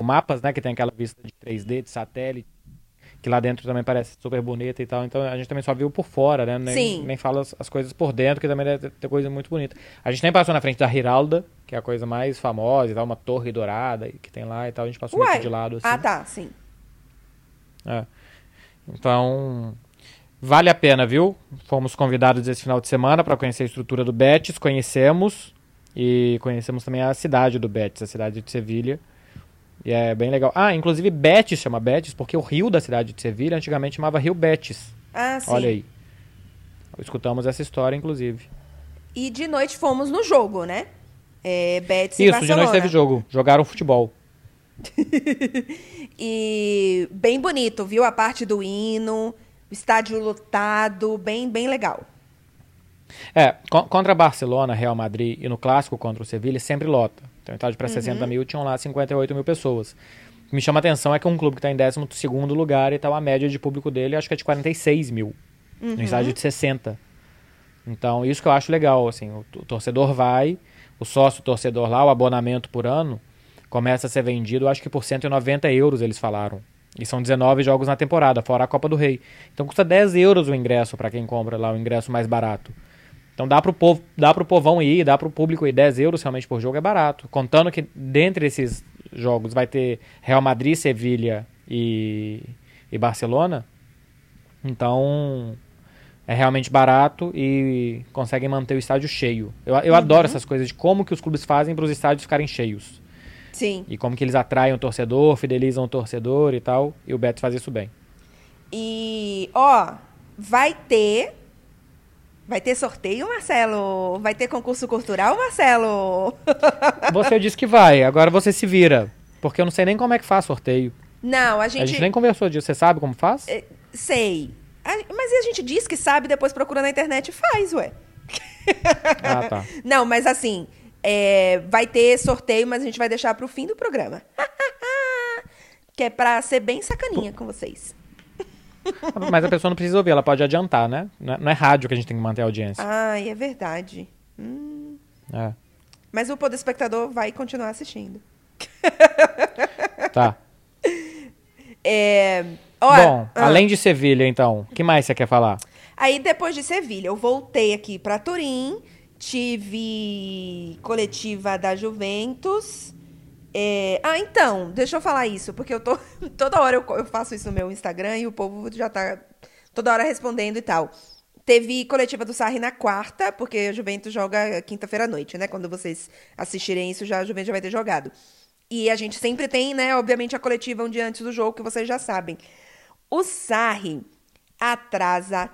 mapas, né, que tem aquela vista de 3D, de satélite. Que lá dentro também parece super bonita e tal. Então a gente também só viu por fora, né? Nem, Sim. nem fala as, as coisas por dentro, que também deve ter coisa muito bonita. A gente nem passou na frente da Giralda, que é a coisa mais famosa e tal, uma torre dourada que tem lá e tal. A gente passou Uai. meio de lado assim. Ah, tá, sim. É. Então, Vale a pena, viu? Fomos convidados esse final de semana para conhecer a estrutura do Betis, conhecemos e conhecemos também a cidade do Betis, a cidade de Sevilha. E é bem legal. Ah, inclusive Betis chama Betis porque o rio da cidade de Sevilha antigamente chamava Rio Betis. Ah, sim. Olha aí. Escutamos essa história, inclusive. E de noite fomos no jogo, né? É, Betis e Isso, Barcelona. de noite teve jogo. Jogaram futebol. e bem bonito, viu? A parte do hino estádio lotado, bem, bem legal. É, contra Barcelona, Real Madrid e no clássico contra o Sevilha sempre lota. Então, estádio para uhum. 60 mil, tinham lá 58 mil pessoas. O que me chama a atenção é que um clube que está em 12 lugar e tal, a média de público dele acho que é de 46 mil. Uhum. No estádio de 60. Então, isso que eu acho legal, assim, o, o torcedor vai, o sócio torcedor lá, o abonamento por ano, começa a ser vendido, acho que por 190 euros eles falaram. E são 19 jogos na temporada, fora a Copa do Rei. Então custa 10 euros o ingresso para quem compra lá, o ingresso mais barato. Então dá pro, povo, dá pro povão ir, dá pro público ir. 10 euros realmente por jogo é barato. Contando que dentre esses jogos vai ter Real Madrid, Sevilha e, e Barcelona. Então é realmente barato e conseguem manter o estádio cheio. Eu, eu uhum. adoro essas coisas de como que os clubes fazem para os estádios ficarem cheios. Sim. E como que eles atraem o torcedor, fidelizam o torcedor e tal. E o Betis faz isso bem. E, ó, vai ter. Vai ter sorteio, Marcelo? Vai ter concurso cultural, Marcelo? Você disse que vai, agora você se vira. Porque eu não sei nem como é que faz sorteio. Não, a gente. A gente nem conversou disso. Você sabe como faz? É, sei. Mas a gente diz que sabe, depois procura na internet e faz, ué. Ah, tá. Não, mas assim, é, vai ter sorteio, mas a gente vai deixar para o fim do programa. que é para ser bem sacaninha com vocês. Mas a pessoa não precisa ouvir, ela pode adiantar, né? Não é, não é rádio que a gente tem que manter a audiência. Ai, é verdade. Hum. É. Mas o poder espectador vai continuar assistindo. Tá. É, Bom, ah. além de Sevilha, então, o que mais você quer falar? Aí, depois de Sevilha, eu voltei aqui para Turim tive coletiva da Juventus. É... Ah, então, deixa eu falar isso, porque eu tô. Toda hora eu, eu faço isso no meu Instagram e o povo já tá toda hora respondendo e tal. Teve coletiva do Sarri na quarta, porque a Juventus joga quinta-feira à noite, né? Quando vocês assistirem isso, já a Juventus já vai ter jogado. E a gente sempre tem, né, obviamente, a coletiva um dia antes do jogo, que vocês já sabem. O Sarri atrasa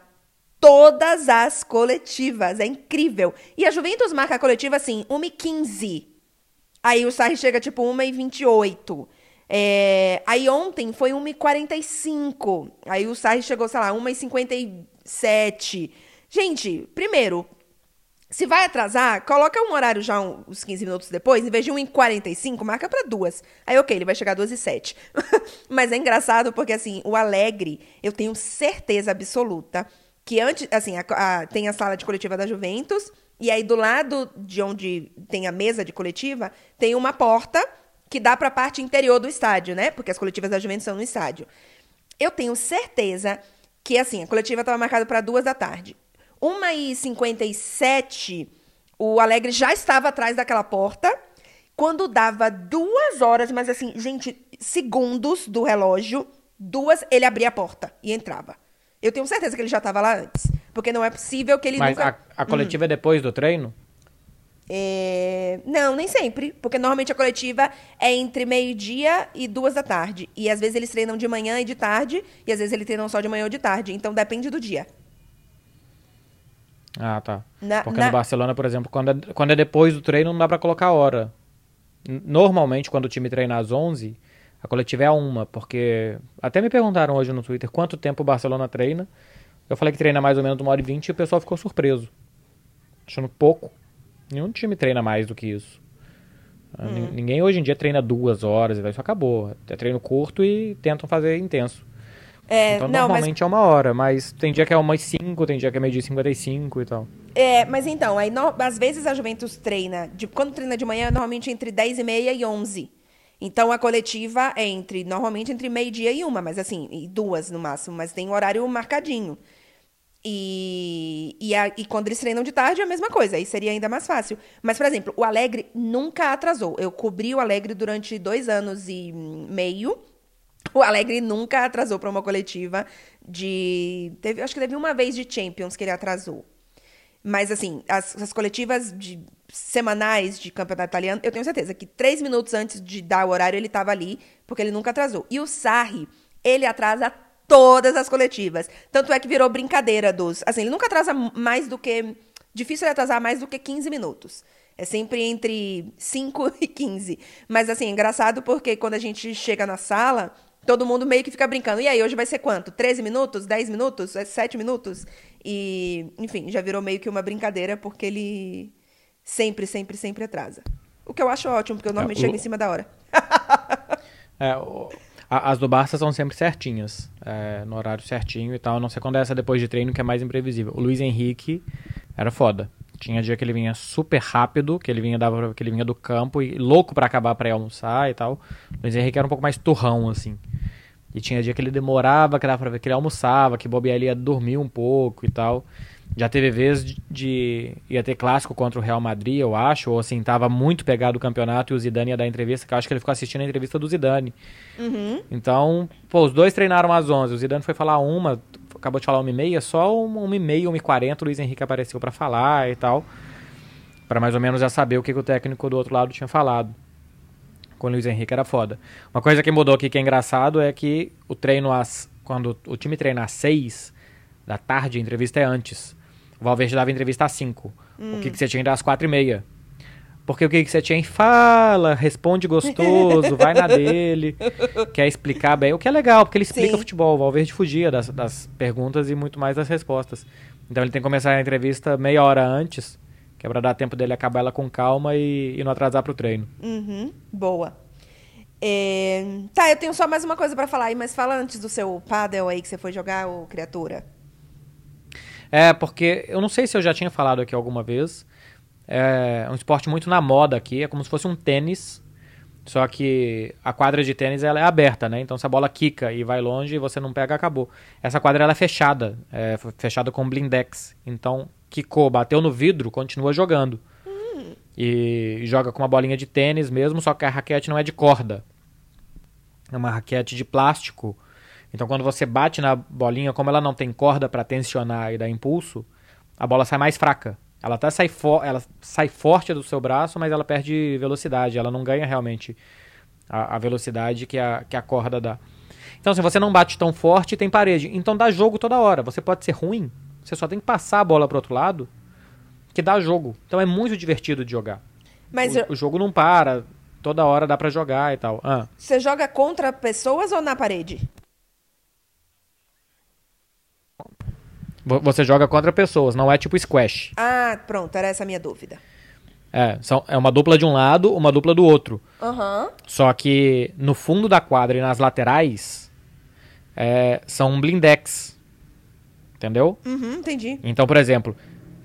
todas as coletivas. É incrível. E a Juventus marca a coletiva assim, 1h15. Aí o Sarri chega tipo 1h28. É, aí ontem foi 1h45. Aí o Sarri chegou, sei lá, 1h57. Gente, primeiro, se vai atrasar, coloca um horário já uns 15 minutos depois, em vez de 1h45, marca para duas. Aí, ok, ele vai chegar às 2 h 07 Mas é engraçado porque, assim, o Alegre, eu tenho certeza absoluta que antes, assim, a, a, tem a sala de coletiva da Juventus, e aí do lado de onde tem a mesa de coletiva, tem uma porta que dá para a parte interior do estádio, né? Porque as coletivas da Juventus são no estádio. Eu tenho certeza que, assim, a coletiva estava marcada para duas da tarde. 1h57, o Alegre já estava atrás daquela porta. Quando dava duas horas, mas assim, gente, segundos do relógio, duas, ele abria a porta e entrava. Eu tenho certeza que ele já estava lá antes. Porque não é possível que ele mas nunca... a, a coletiva hum. é depois do treino? É... Não, nem sempre. Porque normalmente a coletiva é entre meio-dia e duas da tarde. E às vezes eles treinam de manhã e de tarde. E às vezes eles treinam só de manhã ou de tarde. Então depende do dia. Ah, tá. Na, Porque na... no Barcelona, por exemplo, quando é, quando é depois do treino, não dá para colocar hora. Normalmente, quando o time treina às 11, a coletiva é a uma, porque até me perguntaram hoje no Twitter quanto tempo o Barcelona treina. Eu falei que treina mais ou menos uma hora e vinte e o pessoal ficou surpreso. Achando pouco. Nenhum time treina mais do que isso. Hum. Ninguém hoje em dia treina duas horas, isso acabou. É treino curto e tentam fazer intenso. É, então, não, normalmente mas... é uma hora, mas tem dia que é umas 5, tem dia que é meio dia 55 e tal. É, mas então, aí no, às vezes a Juventus treina, de, quando treina de manhã, normalmente entre 10 e meia e 11. Então a coletiva é entre, normalmente entre meio-dia e uma, mas assim, duas no máximo, mas tem um horário marcadinho. E, e, a, e, quando eles treinam de tarde é a mesma coisa, aí seria ainda mais fácil. Mas, por exemplo, o Alegre nunca atrasou. Eu cobri o Alegre durante dois anos e meio o Alegre nunca atrasou para uma coletiva de. Teve, acho que teve uma vez de Champions que ele atrasou. Mas, assim, as, as coletivas de, semanais de campeonato italiano, eu tenho certeza que três minutos antes de dar o horário ele estava ali, porque ele nunca atrasou. E o Sarri, ele atrasa todas as coletivas. Tanto é que virou brincadeira dos. Assim, ele nunca atrasa mais do que. Difícil ele atrasar mais do que 15 minutos. É sempre entre 5 e 15. Mas, assim, é engraçado porque quando a gente chega na sala, todo mundo meio que fica brincando. E aí, hoje vai ser quanto? 13 minutos? 10 minutos? 7 é minutos? E, enfim, já virou meio que uma brincadeira, porque ele sempre, sempre, sempre atrasa. O que eu acho ótimo, porque eu normalmente é, o... chego em cima da hora. é, o... As do Barça são sempre certinhas, é, no horário certinho e tal. Não sei quando é essa depois de treino que é mais imprevisível. O Luiz Henrique era foda. Tinha dia que ele vinha super rápido, que ele vinha, dava, que ele vinha do campo e louco para acabar para almoçar e tal. O Luiz Henrique era um pouco mais turrão, assim. E tinha dia que ele demorava, que dava pra ver que ele almoçava, que bobear ele ia dormir um pouco e tal. Já teve vezes de, de, ia ter clássico contra o Real Madrid, eu acho, ou assim, tava muito pegado o campeonato e o Zidane ia dar entrevista, que eu acho que ele ficou assistindo a entrevista do Zidane. Uhum. Então, pô, os dois treinaram às 11, o Zidane foi falar uma, acabou de falar uma e meia, só uma e meia, uma e quarenta o Luiz Henrique apareceu para falar e tal, para mais ou menos já saber o que, que o técnico do outro lado tinha falado com o Luiz Henrique era foda. Uma coisa que mudou aqui que é engraçado é que o treino às. Quando o time treina às 6 da tarde, a entrevista é antes. O Valverde dava entrevista às 5. Hum. O que, que você tinha às 4 e meia. Porque o que, que você tinha fala, responde gostoso, vai na dele, quer explicar bem. O que é legal, porque ele explica Sim. futebol. O Valverde fugia das, das perguntas e muito mais das respostas. Então ele tem que começar a entrevista meia hora antes que é pra dar tempo dele acabar ela com calma e, e não atrasar pro treino. Uhum, boa. É... Tá, eu tenho só mais uma coisa para falar aí, mas fala antes do seu paddle aí que você foi jogar, ô criatura. É, porque eu não sei se eu já tinha falado aqui alguma vez. É um esporte muito na moda aqui, é como se fosse um tênis, só que a quadra de tênis ela é aberta, né? Então se a bola quica e vai longe e você não pega, acabou. Essa quadra ela é fechada, é fechada com blindex. Então quicou, bateu no vidro, continua jogando. Hum. E joga com uma bolinha de tênis mesmo, só que a raquete não é de corda. É uma raquete de plástico. Então quando você bate na bolinha, como ela não tem corda para tensionar e dar impulso, a bola sai mais fraca. Ela até sai, ela sai forte do seu braço, mas ela perde velocidade. Ela não ganha realmente a, a velocidade que a, que a corda dá. Então, se você não bate tão forte, tem parede. Então dá jogo toda hora. Você pode ser ruim, você só tem que passar a bola pro outro lado, que dá jogo. Então é muito divertido de jogar. Mas o, eu... o jogo não para. toda hora dá pra jogar e tal. Ah, Você joga contra pessoas ou na parede? vo- você joga contra pessoas, não é tipo squash. Ah, pronto, era essa a minha dúvida. É, são, é uma dupla de um lado, uma dupla do outro. Aham. Só que no fundo da quadra e nas laterais é, são um blindex. Entendeu? Uhum, entendi. Então, por exemplo,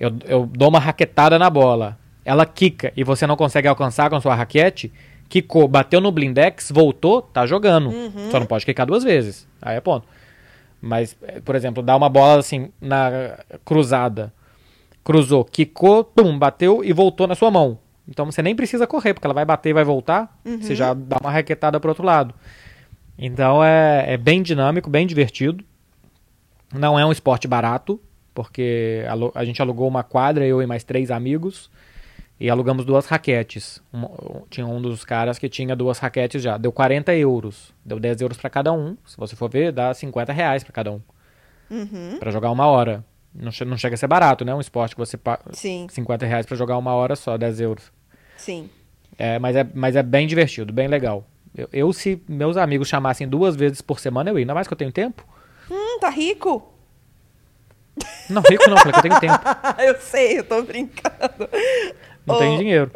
eu, eu dou uma raquetada na bola, ela quica e você não consegue alcançar com a sua raquete, quicou, bateu no blindex, voltou, tá jogando. Só não pode quicar duas vezes. Aí é ponto. Mas, eh, por exemplo, dá uma bola assim na cruzada, cruzou, quicou, pum, bateu e voltou na sua mão. Então você nem precisa correr, porque ela vai bater e vai voltar, você já dá uma raquetada pro outro lado. Então é, é bem dinâmico, bem divertido. Não é um esporte barato, porque alu- a gente alugou uma quadra, eu e mais três amigos, e alugamos duas raquetes. Um- tinha um dos caras que tinha duas raquetes já. Deu 40 euros. Deu 10 euros pra cada um. Se você for ver, dá 50 reais pra cada um. Uhum. Pra jogar uma hora. Não, não chega a ser barato, né? Um esporte que você paga Sim, 50 reais pra jogar uma hora só, 10 euros. sim. É, mas, é, mas é bem divertido, bem legal. Eu, eu, se meus amigos chamassem duas vezes por semana, eu ia. Ainda mais que eu tenho tempo. Hum, tá rico? Não, rico não, falei que eu tenho tempo. eu sei, eu tô brincando. Não Ô, tenho dinheiro.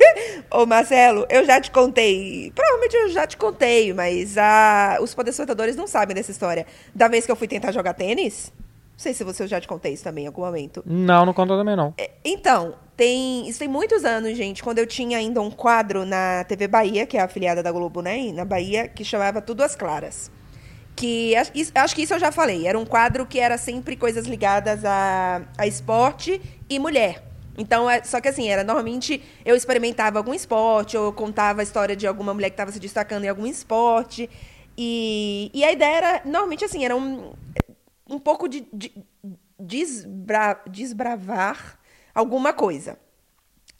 Ô, Marcelo, eu já te contei. Provavelmente eu já te contei, mas ah, os telespectadores não sabem dessa história. Da vez que eu fui tentar jogar tênis. Não sei se você já te contei isso também em algum momento. Não, não conta também não. É, Então, tem. Isso tem muitos anos, gente, quando eu tinha ainda um quadro na TV Bahia, que é a afiliada da Globo, né? Na Bahia, que chamava Tudo às Claras. Que acho que isso eu já falei. Era um quadro que era sempre coisas ligadas a, a esporte e mulher. Então, é- só que assim, era normalmente eu experimentava algum esporte, ou eu contava a história de alguma mulher que estava se destacando em algum esporte. E, e a ideia era, normalmente assim, era um, um pouco de, de desbra- desbravar alguma coisa.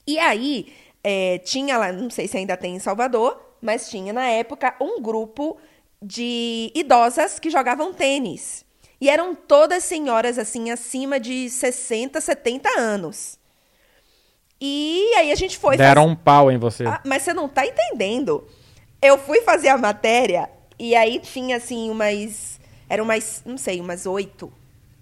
E aí, é, tinha lá, não sei se ainda tem em Salvador, mas tinha na época um grupo de idosas que jogavam tênis. E eram todas senhoras, assim, acima de 60, 70 anos. E aí a gente foi. Deram um pau em você. Ah, mas você não tá entendendo. Eu fui fazer a matéria e aí tinha assim umas. Eram umas, não sei, umas oito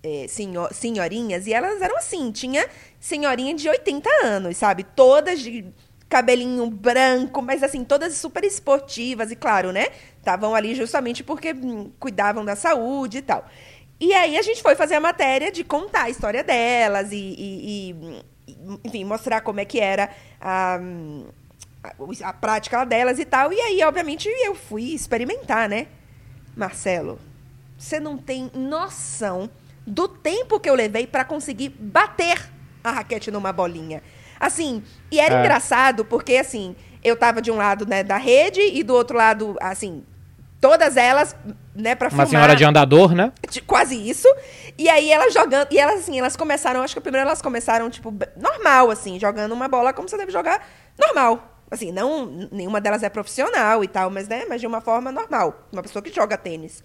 eh, senho- senhorinhas. E elas eram assim, tinha senhorinha de 80 anos, sabe? Todas de cabelinho branco, mas assim, todas super esportivas. E claro, né? Estavam ali justamente porque hum, cuidavam da saúde e tal. E aí a gente foi fazer a matéria de contar a história delas e, e- e, enfim, mostrar como é que era a, a, a prática delas e tal. E aí, obviamente, eu fui experimentar, né? Marcelo, você não tem noção do tempo que eu levei para conseguir bater a raquete numa bolinha. Assim, e era É. engraçado porque, assim, eu tava de um lado, né, da rede e do outro lado, assim, todas elas, né, pra Uma filmar. senhora de andador, né? De- quase isso. E aí elas jogando. E elas, assim, elas começaram. Acho que primeiro elas começaram, tipo, normal, assim, jogando uma bola como você deve jogar normal. Assim, não. Nenhuma delas é profissional e tal, mas, né? Mas de uma forma normal. Uma pessoa que joga tênis.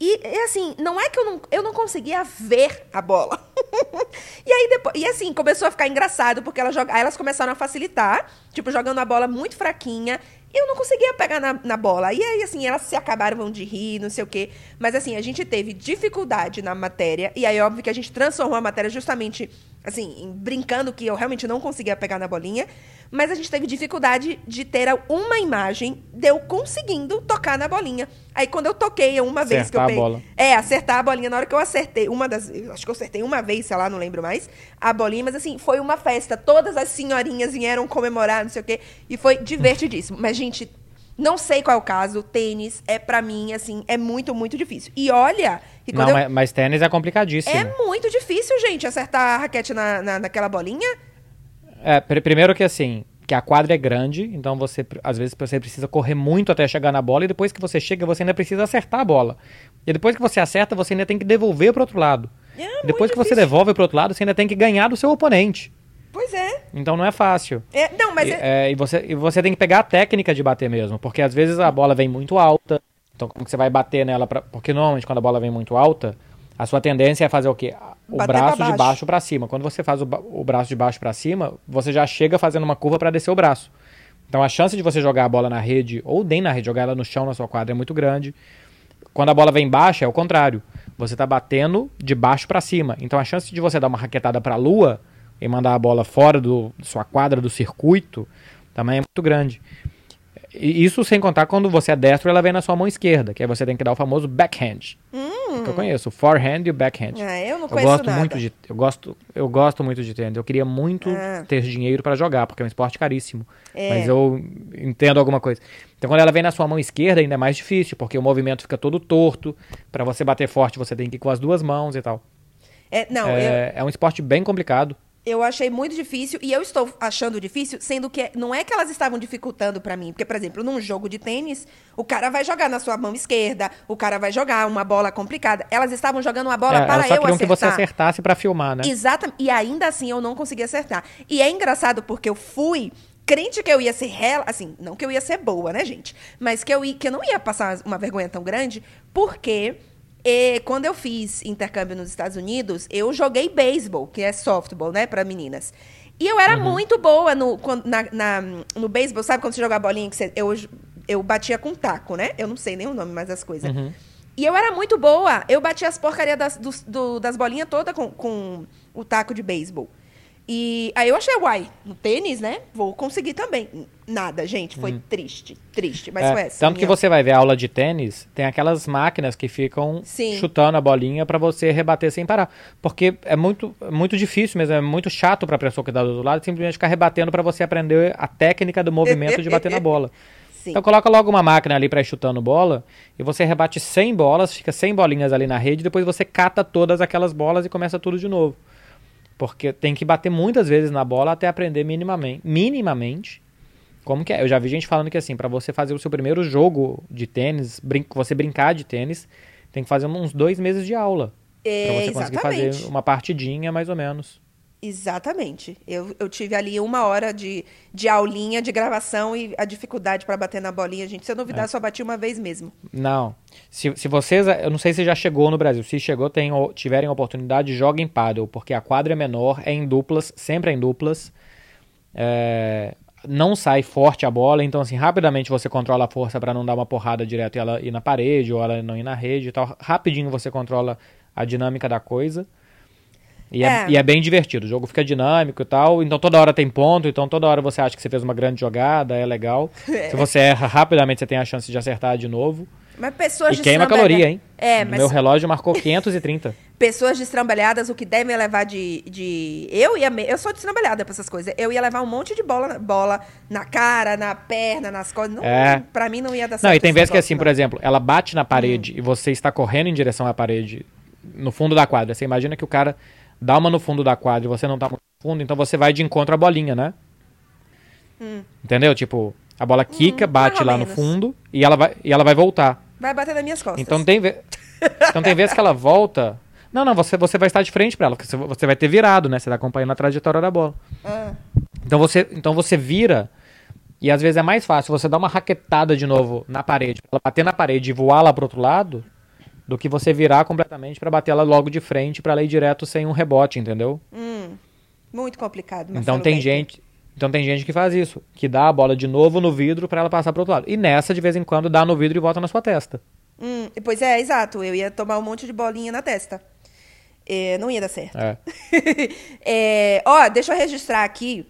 E, e, assim, não é que eu não, eu não conseguia ver a bola. e aí depois. E assim, começou a ficar engraçado, porque elas, joga, aí elas começaram a facilitar, tipo, jogando a bola muito fraquinha. E eu não conseguia pegar na, na bola. E aí, assim, elas se acabaram de rir, não sei o quê. Mas assim, a gente teve dificuldade na matéria. E aí, óbvio que a gente transformou a matéria justamente, assim, brincando que eu realmente não conseguia pegar na bolinha. Mas a gente teve dificuldade de ter uma imagem de eu conseguindo tocar na bolinha. Aí quando eu toquei uma vez que eu Acertar a peguei. bola. É, acertar a bolinha. Na hora que eu acertei, uma das. Acho que eu acertei uma vez, sei lá, não lembro mais. A bolinha, mas assim, foi uma festa. Todas as senhorinhas vieram comemorar, não sei o quê. E foi divertidíssimo. Mas, gente, não sei qual é o caso. Tênis é, pra mim, assim, é muito, muito difícil. E olha, que Não, eu- mas, mas tênis é complicadíssimo. é muito difícil, gente, acertar a raquete na, na, naquela bolinha. É, pr- primeiro que assim, que a quadra é grande, então você às vezes você precisa correr muito até chegar na bola e depois que você chega, você ainda precisa acertar a bola. E depois que você acerta, você ainda tem que devolver pro outro lado. É E depois que você difícil. devolve pro outro lado, você ainda tem que ganhar do seu oponente. Pois é. Então não é fácil. É, não, mas e, é- é, e você, e você tem que pegar a técnica de bater mesmo, porque às vezes a bola vem muito alta. Então como que você vai bater nela? Pra, porque normalmente quando a bola vem muito alta, a sua tendência é fazer o quê? O Bater braço pra de baixo. baixo para cima. Quando você faz o, o braço de baixo para cima, você já chega fazendo uma curva para descer o braço. Então a chance de você jogar a bola na rede, ou nem na rede, jogar ela no chão na sua quadra é muito grande. Quando a bola vem baixa, é o contrário. Você está batendo de baixo para cima. Então a chance de você dar uma raquetada para a lua e mandar a bola fora do da sua quadra, do circuito, também é muito grande. E isso sem contar quando você é destro, ela vem na sua mão esquerda, que aí você tem que dar o famoso backhand. Que eu conheço, o forehand e o backhand. Ah, eu não Eu conheço gosto nada. muito de eu gosto eu gosto muito de tênis. Eu queria muito Ah. ter dinheiro para jogar, porque é um esporte caríssimo. É. Mas eu entendo alguma coisa. Então quando ela vem na sua mão esquerda ainda é mais difícil, porque o movimento fica todo torto. Para você bater forte, você tem que ir com as duas mãos e tal. É, não, eu, é, é um esporte bem complicado. Eu achei muito difícil e eu estou achando difícil, sendo que não é que elas estavam dificultando pra mim. Porque, por exemplo, num jogo de tênis, o cara vai jogar na sua mão esquerda, o cara vai jogar uma bola complicada. Elas estavam jogando uma bola É, para elas só eu acertar. que você acertasse para filmar, né? Exatamente. E ainda assim eu não consegui acertar. E é engraçado porque eu fui crente que eu ia ser rela, assim, não que eu ia ser boa, né, gente? Mas que eu, ia, que eu não ia passar uma vergonha tão grande, porque eh, quando eu fiz intercâmbio nos Estados Unidos, eu joguei beisebol, que é softball, né, para meninas. E eu era muito boa no, na, na- no beisebol, sabe quando você joga a bolinha que você, eu, eu batia com taco, né? Eu não sei nem o nome mais das coisas. E eu era muito boa. Eu batia as porcarias das, do- das bolinhas todas com, com o taco de beisebol. E aí eu achei, uai, no tênis, né? Vou conseguir também. Nada, gente. Foi triste. Triste. Mas É, foi essa. tanto que minha- você vai ver a aula de tênis, tem aquelas máquinas que ficam Sim. chutando a bolinha para você rebater sem parar. Porque é muito, muito difícil mesmo, é muito chato para a pessoa que tá do outro lado simplesmente ficar rebatendo para você aprender a técnica do movimento de bater na bola. Sim. Então coloca logo uma máquina ali para ir chutando bola e você rebate 100 bolas, fica 100 bolinhas ali na rede, depois você cata todas aquelas bolas e começa tudo de novo. Porque tem que bater muitas vezes na bola até aprender minimamente, minimamente como que é. Eu já vi gente falando que assim, para você fazer o seu primeiro jogo de tênis, brin você brincar de tênis, tem que fazer uns dois meses de aula. É, Pra você conseguir exatamente. fazer uma partidinha, mais ou menos. Exatamente. Eu, eu tive ali uma hora de, de aulinha, de gravação e a dificuldade para bater na bolinha, gente. Se eu É. duvidar, só bati uma vez mesmo. Não. Se, se vocês, eu não sei se já chegou no Brasil. Se chegou, tenham, tiverem oportunidade, joguem paddle, porque a quadra é menor, é em duplas, sempre é em duplas. É, não sai forte a bola, então assim, rapidamente você controla a força para não dar uma porrada direto e ela ir na parede ou ela não ir na rede e tal. Rapidinho você controla a dinâmica da coisa. E é, É. e é bem divertido. O jogo fica dinâmico e tal. Então toda hora tem ponto. Então toda hora você acha que você fez uma grande jogada. É legal. Se você erra rapidamente, você tem a chance de acertar de novo. Mas pessoas E queima caloria, hein? É, mas Meu relógio marcou 530. pessoas destrambelhadas, o que devem levar de. de... Eu ia. me- Eu sou destrambelhada pra essas coisas. Eu ia levar um monte de bola, bola na cara, na perna, nas costas. Não, É. Pra mim não ia dar certo. Não, e tem vezes que negócio, assim, não. por exemplo, ela bate na Hum. parede e você está correndo em direção à parede no fundo da quadra. Você imagina que o cara dá uma no fundo da quadra e você não tá muito no fundo, então você vai de encontro à bolinha, né? Entendeu? Tipo, a bola quica, bate Hum. ou lá no menos. fundo e ela vai, e ela vai voltar. Vai bater nas minhas costas. Então tem, ve... então tem vezes que ela volta. Não, não, você, você vai estar de frente pra ela, porque você- você vai ter virado, né? Você tá acompanhando a trajetória da bola. Ah. Então você, então você vira e às vezes é mais fácil você dar uma raquetada de novo na parede, pra ela bater na parede e voar lá pro outro lado, do que você virar completamente pra bater ela logo de frente pra ela ir direto sem um rebote, entendeu? Hum, muito complicado. então Marcelo tem Becker. gente, então tem gente que faz isso, que dá a bola de novo no vidro pra ela passar pro outro lado. E nessa de vez em quando dá no vidro e volta na sua testa. Hum, pois é, exato. Eu ia tomar um monte de bolinha na testa. É, não ia dar certo. É. É, ó, deixa eu registrar aqui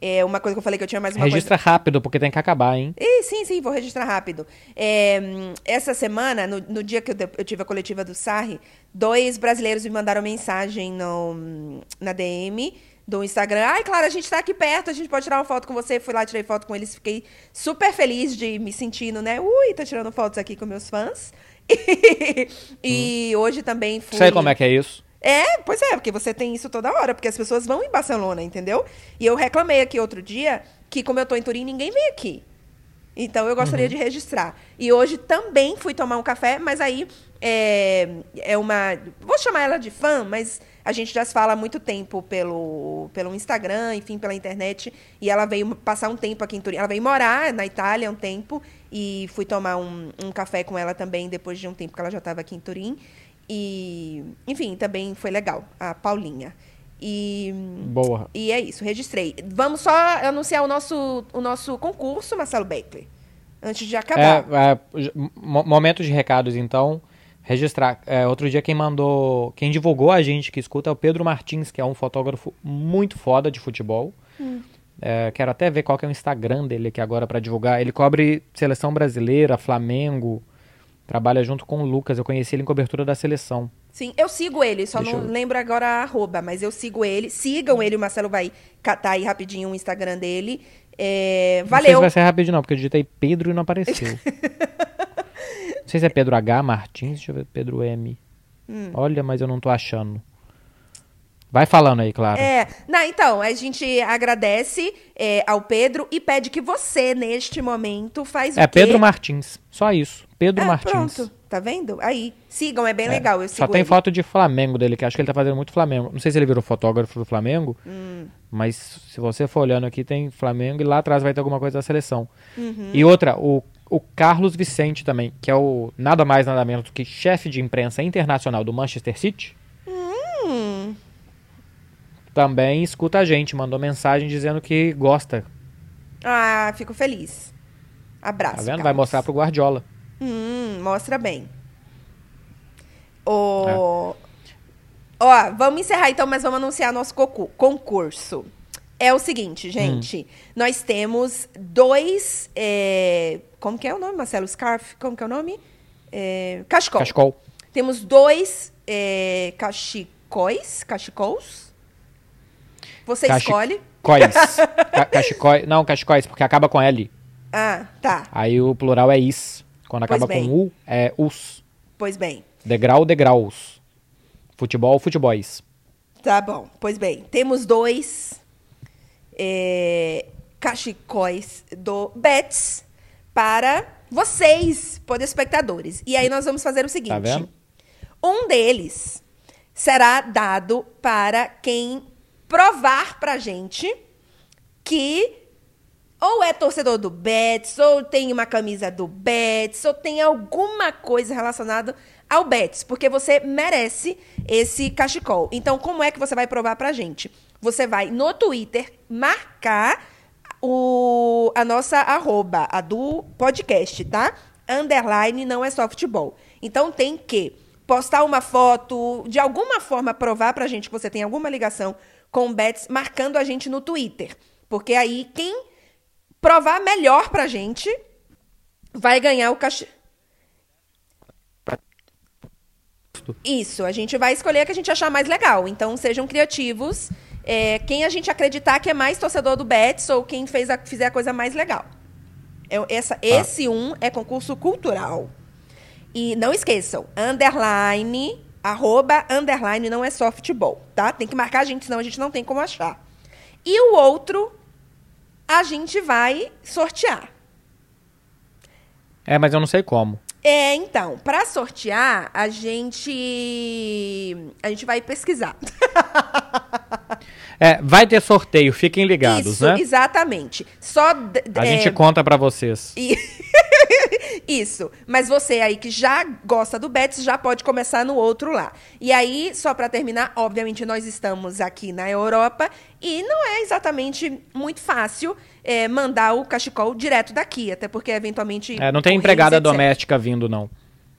é, uma coisa que eu falei que eu tinha mais uma Registra rápido porque tem que acabar, hein? Ih, sim, sim, vou registrar rápido. É, hum, essa semana, no, no dia que eu, eu tive a coletiva do Sarri, dois brasileiros me mandaram mensagem no, hum, na DM do Instagram. Ai, claro, a gente tá aqui perto, a gente pode tirar uma foto com você. Fui lá, tirei foto com eles, fiquei super feliz de me sentindo, né? Ui, tô tirando fotos aqui com meus fãs. e hoje também fui. Sei como é que é isso. É, pois é, porque você tem isso toda hora, porque as pessoas vão em Barcelona, entendeu? E eu reclamei aqui outro dia que, como eu tô em Turim, ninguém vem aqui. Então eu gostaria de registrar. E hoje também fui tomar um café, mas aí é, é uma. Vou chamar ela de fã, mas a gente já se fala há muito tempo pelo, pelo Instagram, enfim, pela internet. E ela veio passar um tempo aqui em Turim. Ela veio morar na Itália um tempo. E fui tomar um, um café com ela também depois de um tempo que ela já estava aqui em Turim. E, enfim, também foi legal, a Paulinha. E, Boa. e é isso, registrei. Vamos só anunciar o nosso, o nosso concurso, Marcelo Beckler, antes de acabar. É, é, de recados, então. Registrar. É, outro dia quem mandou. Quem divulgou a gente que escuta é o Pedro Martins, que é um fotógrafo muito foda de futebol. É, quero até ver qual que é o Instagram dele aqui agora pra divulgar. Ele cobre seleção brasileira, Flamengo. Trabalha junto com o Lucas. Eu conheci ele em cobertura da seleção. Sim, eu sigo ele, só Deixa não eu- lembro agora a arroba, mas eu sigo ele. Sigam ele, o Marcelo vai catar aí rapidinho o Instagram dele. É, Não sei se valeu. vai ser rapidinho, não, porque eu digitei Pedro e não apareceu. não sei se é Pedro H. Martins, deixa eu ver, Pedro M. Hum. Olha, mas eu não tô achando. Vai falando aí, claro. É, não, então, a gente agradece é, ao Pedro e pede que você, neste momento, faz É o quê? Pedro Martins, só isso. Pedro Ah, Martins. Pronto, tá vendo? Aí, sigam, é bem É, legal, Só tem ele. foto de Flamengo dele, que acho que ele tá fazendo muito Flamengo. Não sei se ele virou fotógrafo do Flamengo, Hum. mas se você for olhando aqui, tem Flamengo e lá atrás vai ter alguma coisa da seleção. Uhum. E outra, o, o Carlos Vicente também, que é o nada mais nada menos do que chefe de imprensa internacional do Manchester City. Hum, Também escuta a gente, mandou mensagem dizendo que gosta. ah, fico feliz. Abraço. Tá vendo? Vai Carlos. mostrar pro Guardiola. Hum, mostra bem. O... Ó, vamos encerrar então, mas vamos anunciar nosso concurso. É o seguinte, gente. Nós temos dois. é, Como que é o nome, Marcelo? Scarf? Como que é o nome? É, Cachecol. Cachecol. Temos dois é, cachecóis. Cachecols. Você Cache- escolhe. Cachecóis. Ca cachecóis. Não, cachecóis, porque acaba com L. Ah, tá. Aí o plural é is. Quando acaba com U, é us. Pois bem. Degrau, degraus. Futebol, futebóis. Tá bom, pois bem. Temos dois é, cachecóis do Bets para vocês, espectadores. E aí nós vamos fazer o seguinte: Tá vendo? um deles será dado para quem provar pra gente que ou é torcedor do Betis, ou tem uma camisa do Betis, ou tem alguma coisa relacionada ao Betis, porque você merece esse cachecol. Então, como é que você vai provar pra gente? Você vai no Twitter marcar o, a nossa arroba, a do podcast, tá? Underline não é só futebol. Então tem que postar uma foto, de alguma forma provar pra gente que você tem alguma ligação com o Betis, marcando a gente no Twitter. Porque aí quem provar melhor pra gente vai ganhar o cachê. Isso, a gente vai escolher a que a gente achar mais legal. Então sejam criativos. É, quem a gente acreditar que é mais torcedor do Betis ou quem fez a, fizer a coisa mais legal. É, essa, Esse um é concurso cultural. E não esqueçam, underline, arroba, underline não é só futebol, tá? Tem que marcar a gente, senão a gente não tem como achar. E o outro, a gente vai sortear. É, mas eu não sei como. É, então, para sortear, a gente a gente vai pesquisar. É, vai ter sorteio, fiquem ligados, Isso, né? exatamente. Só A é, gente conta pra vocês. E- Isso. Mas você aí que já gosta do Betis já pode começar no outro lá. E aí, só pra terminar, obviamente nós estamos aqui na Europa e não é exatamente muito fácil é, mandar o cachecol direto daqui, até porque eventualmente. É, não tem empregada etc. doméstica vindo, não.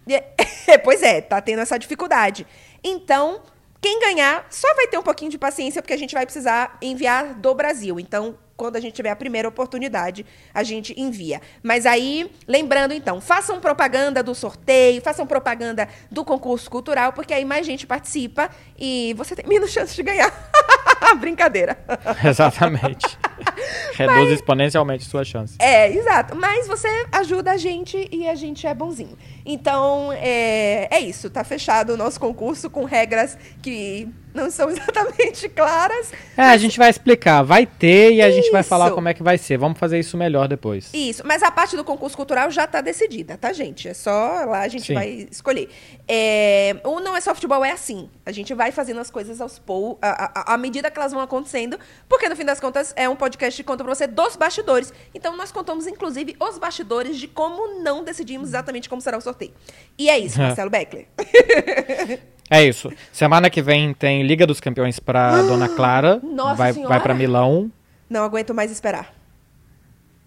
É, pois é, tá tendo essa dificuldade. Então, quem ganhar só vai ter um pouquinho de paciência, porque a gente vai precisar enviar do Brasil. Então, quando a gente tiver a primeira oportunidade, a gente envia. Mas aí, lembrando então, façam propaganda do sorteio, façam propaganda do concurso cultural, porque aí mais gente participa e você tem menos chance de ganhar. Brincadeira. Exatamente. Reduz exponencialmente sua chance. É, exato. Mas você ajuda a gente e a gente é bonzinho. Então, é, é isso. Tá fechado o nosso concurso com regras que não são exatamente claras. É, a gente vai explicar. Vai ter e a gente vai falar Isso. como é que vai ser. Vamos fazer isso melhor depois. Isso, mas a parte do concurso cultural já está decidida, tá, gente? É só lá a gente Sim. vai escolher. É, o Não É Só Futebol é assim. A gente vai fazendo as coisas aos pou, à, à- à medida que elas vão acontecendo, porque no fim das contas é um podcast que conta pra você dos bastidores. Então nós contamos, inclusive, os bastidores de como não decidimos exatamente como será o sorteio. E é isso. Marcelo Beckler. É isso. Semana que vem tem Liga dos Campeões pra Dona Clara. Nossa vai, Senhora! vai pra Milão. Não aguento mais esperar.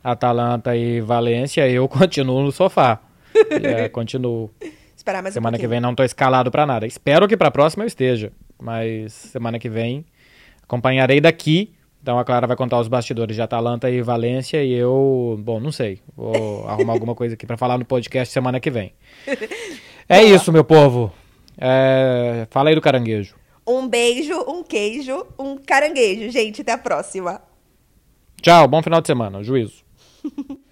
Atalanta e Valência. Eu continuo no sofá. É, continuo. Esperar mais Semana um que vem não tô escalado pra nada. Espero que pra próxima eu esteja. Mas semana que vem acompanharei daqui. Então a Clara vai contar os bastidores de Atalanta e Valência e eu, bom, não sei. Vou arrumar alguma coisa aqui pra falar no podcast semana que vem. É isso, meu povo. É, fala aí do caranguejo. Um beijo, um queijo, um caranguejo. Gente, até a próxima. Tchau, bom final de semana. Juízo.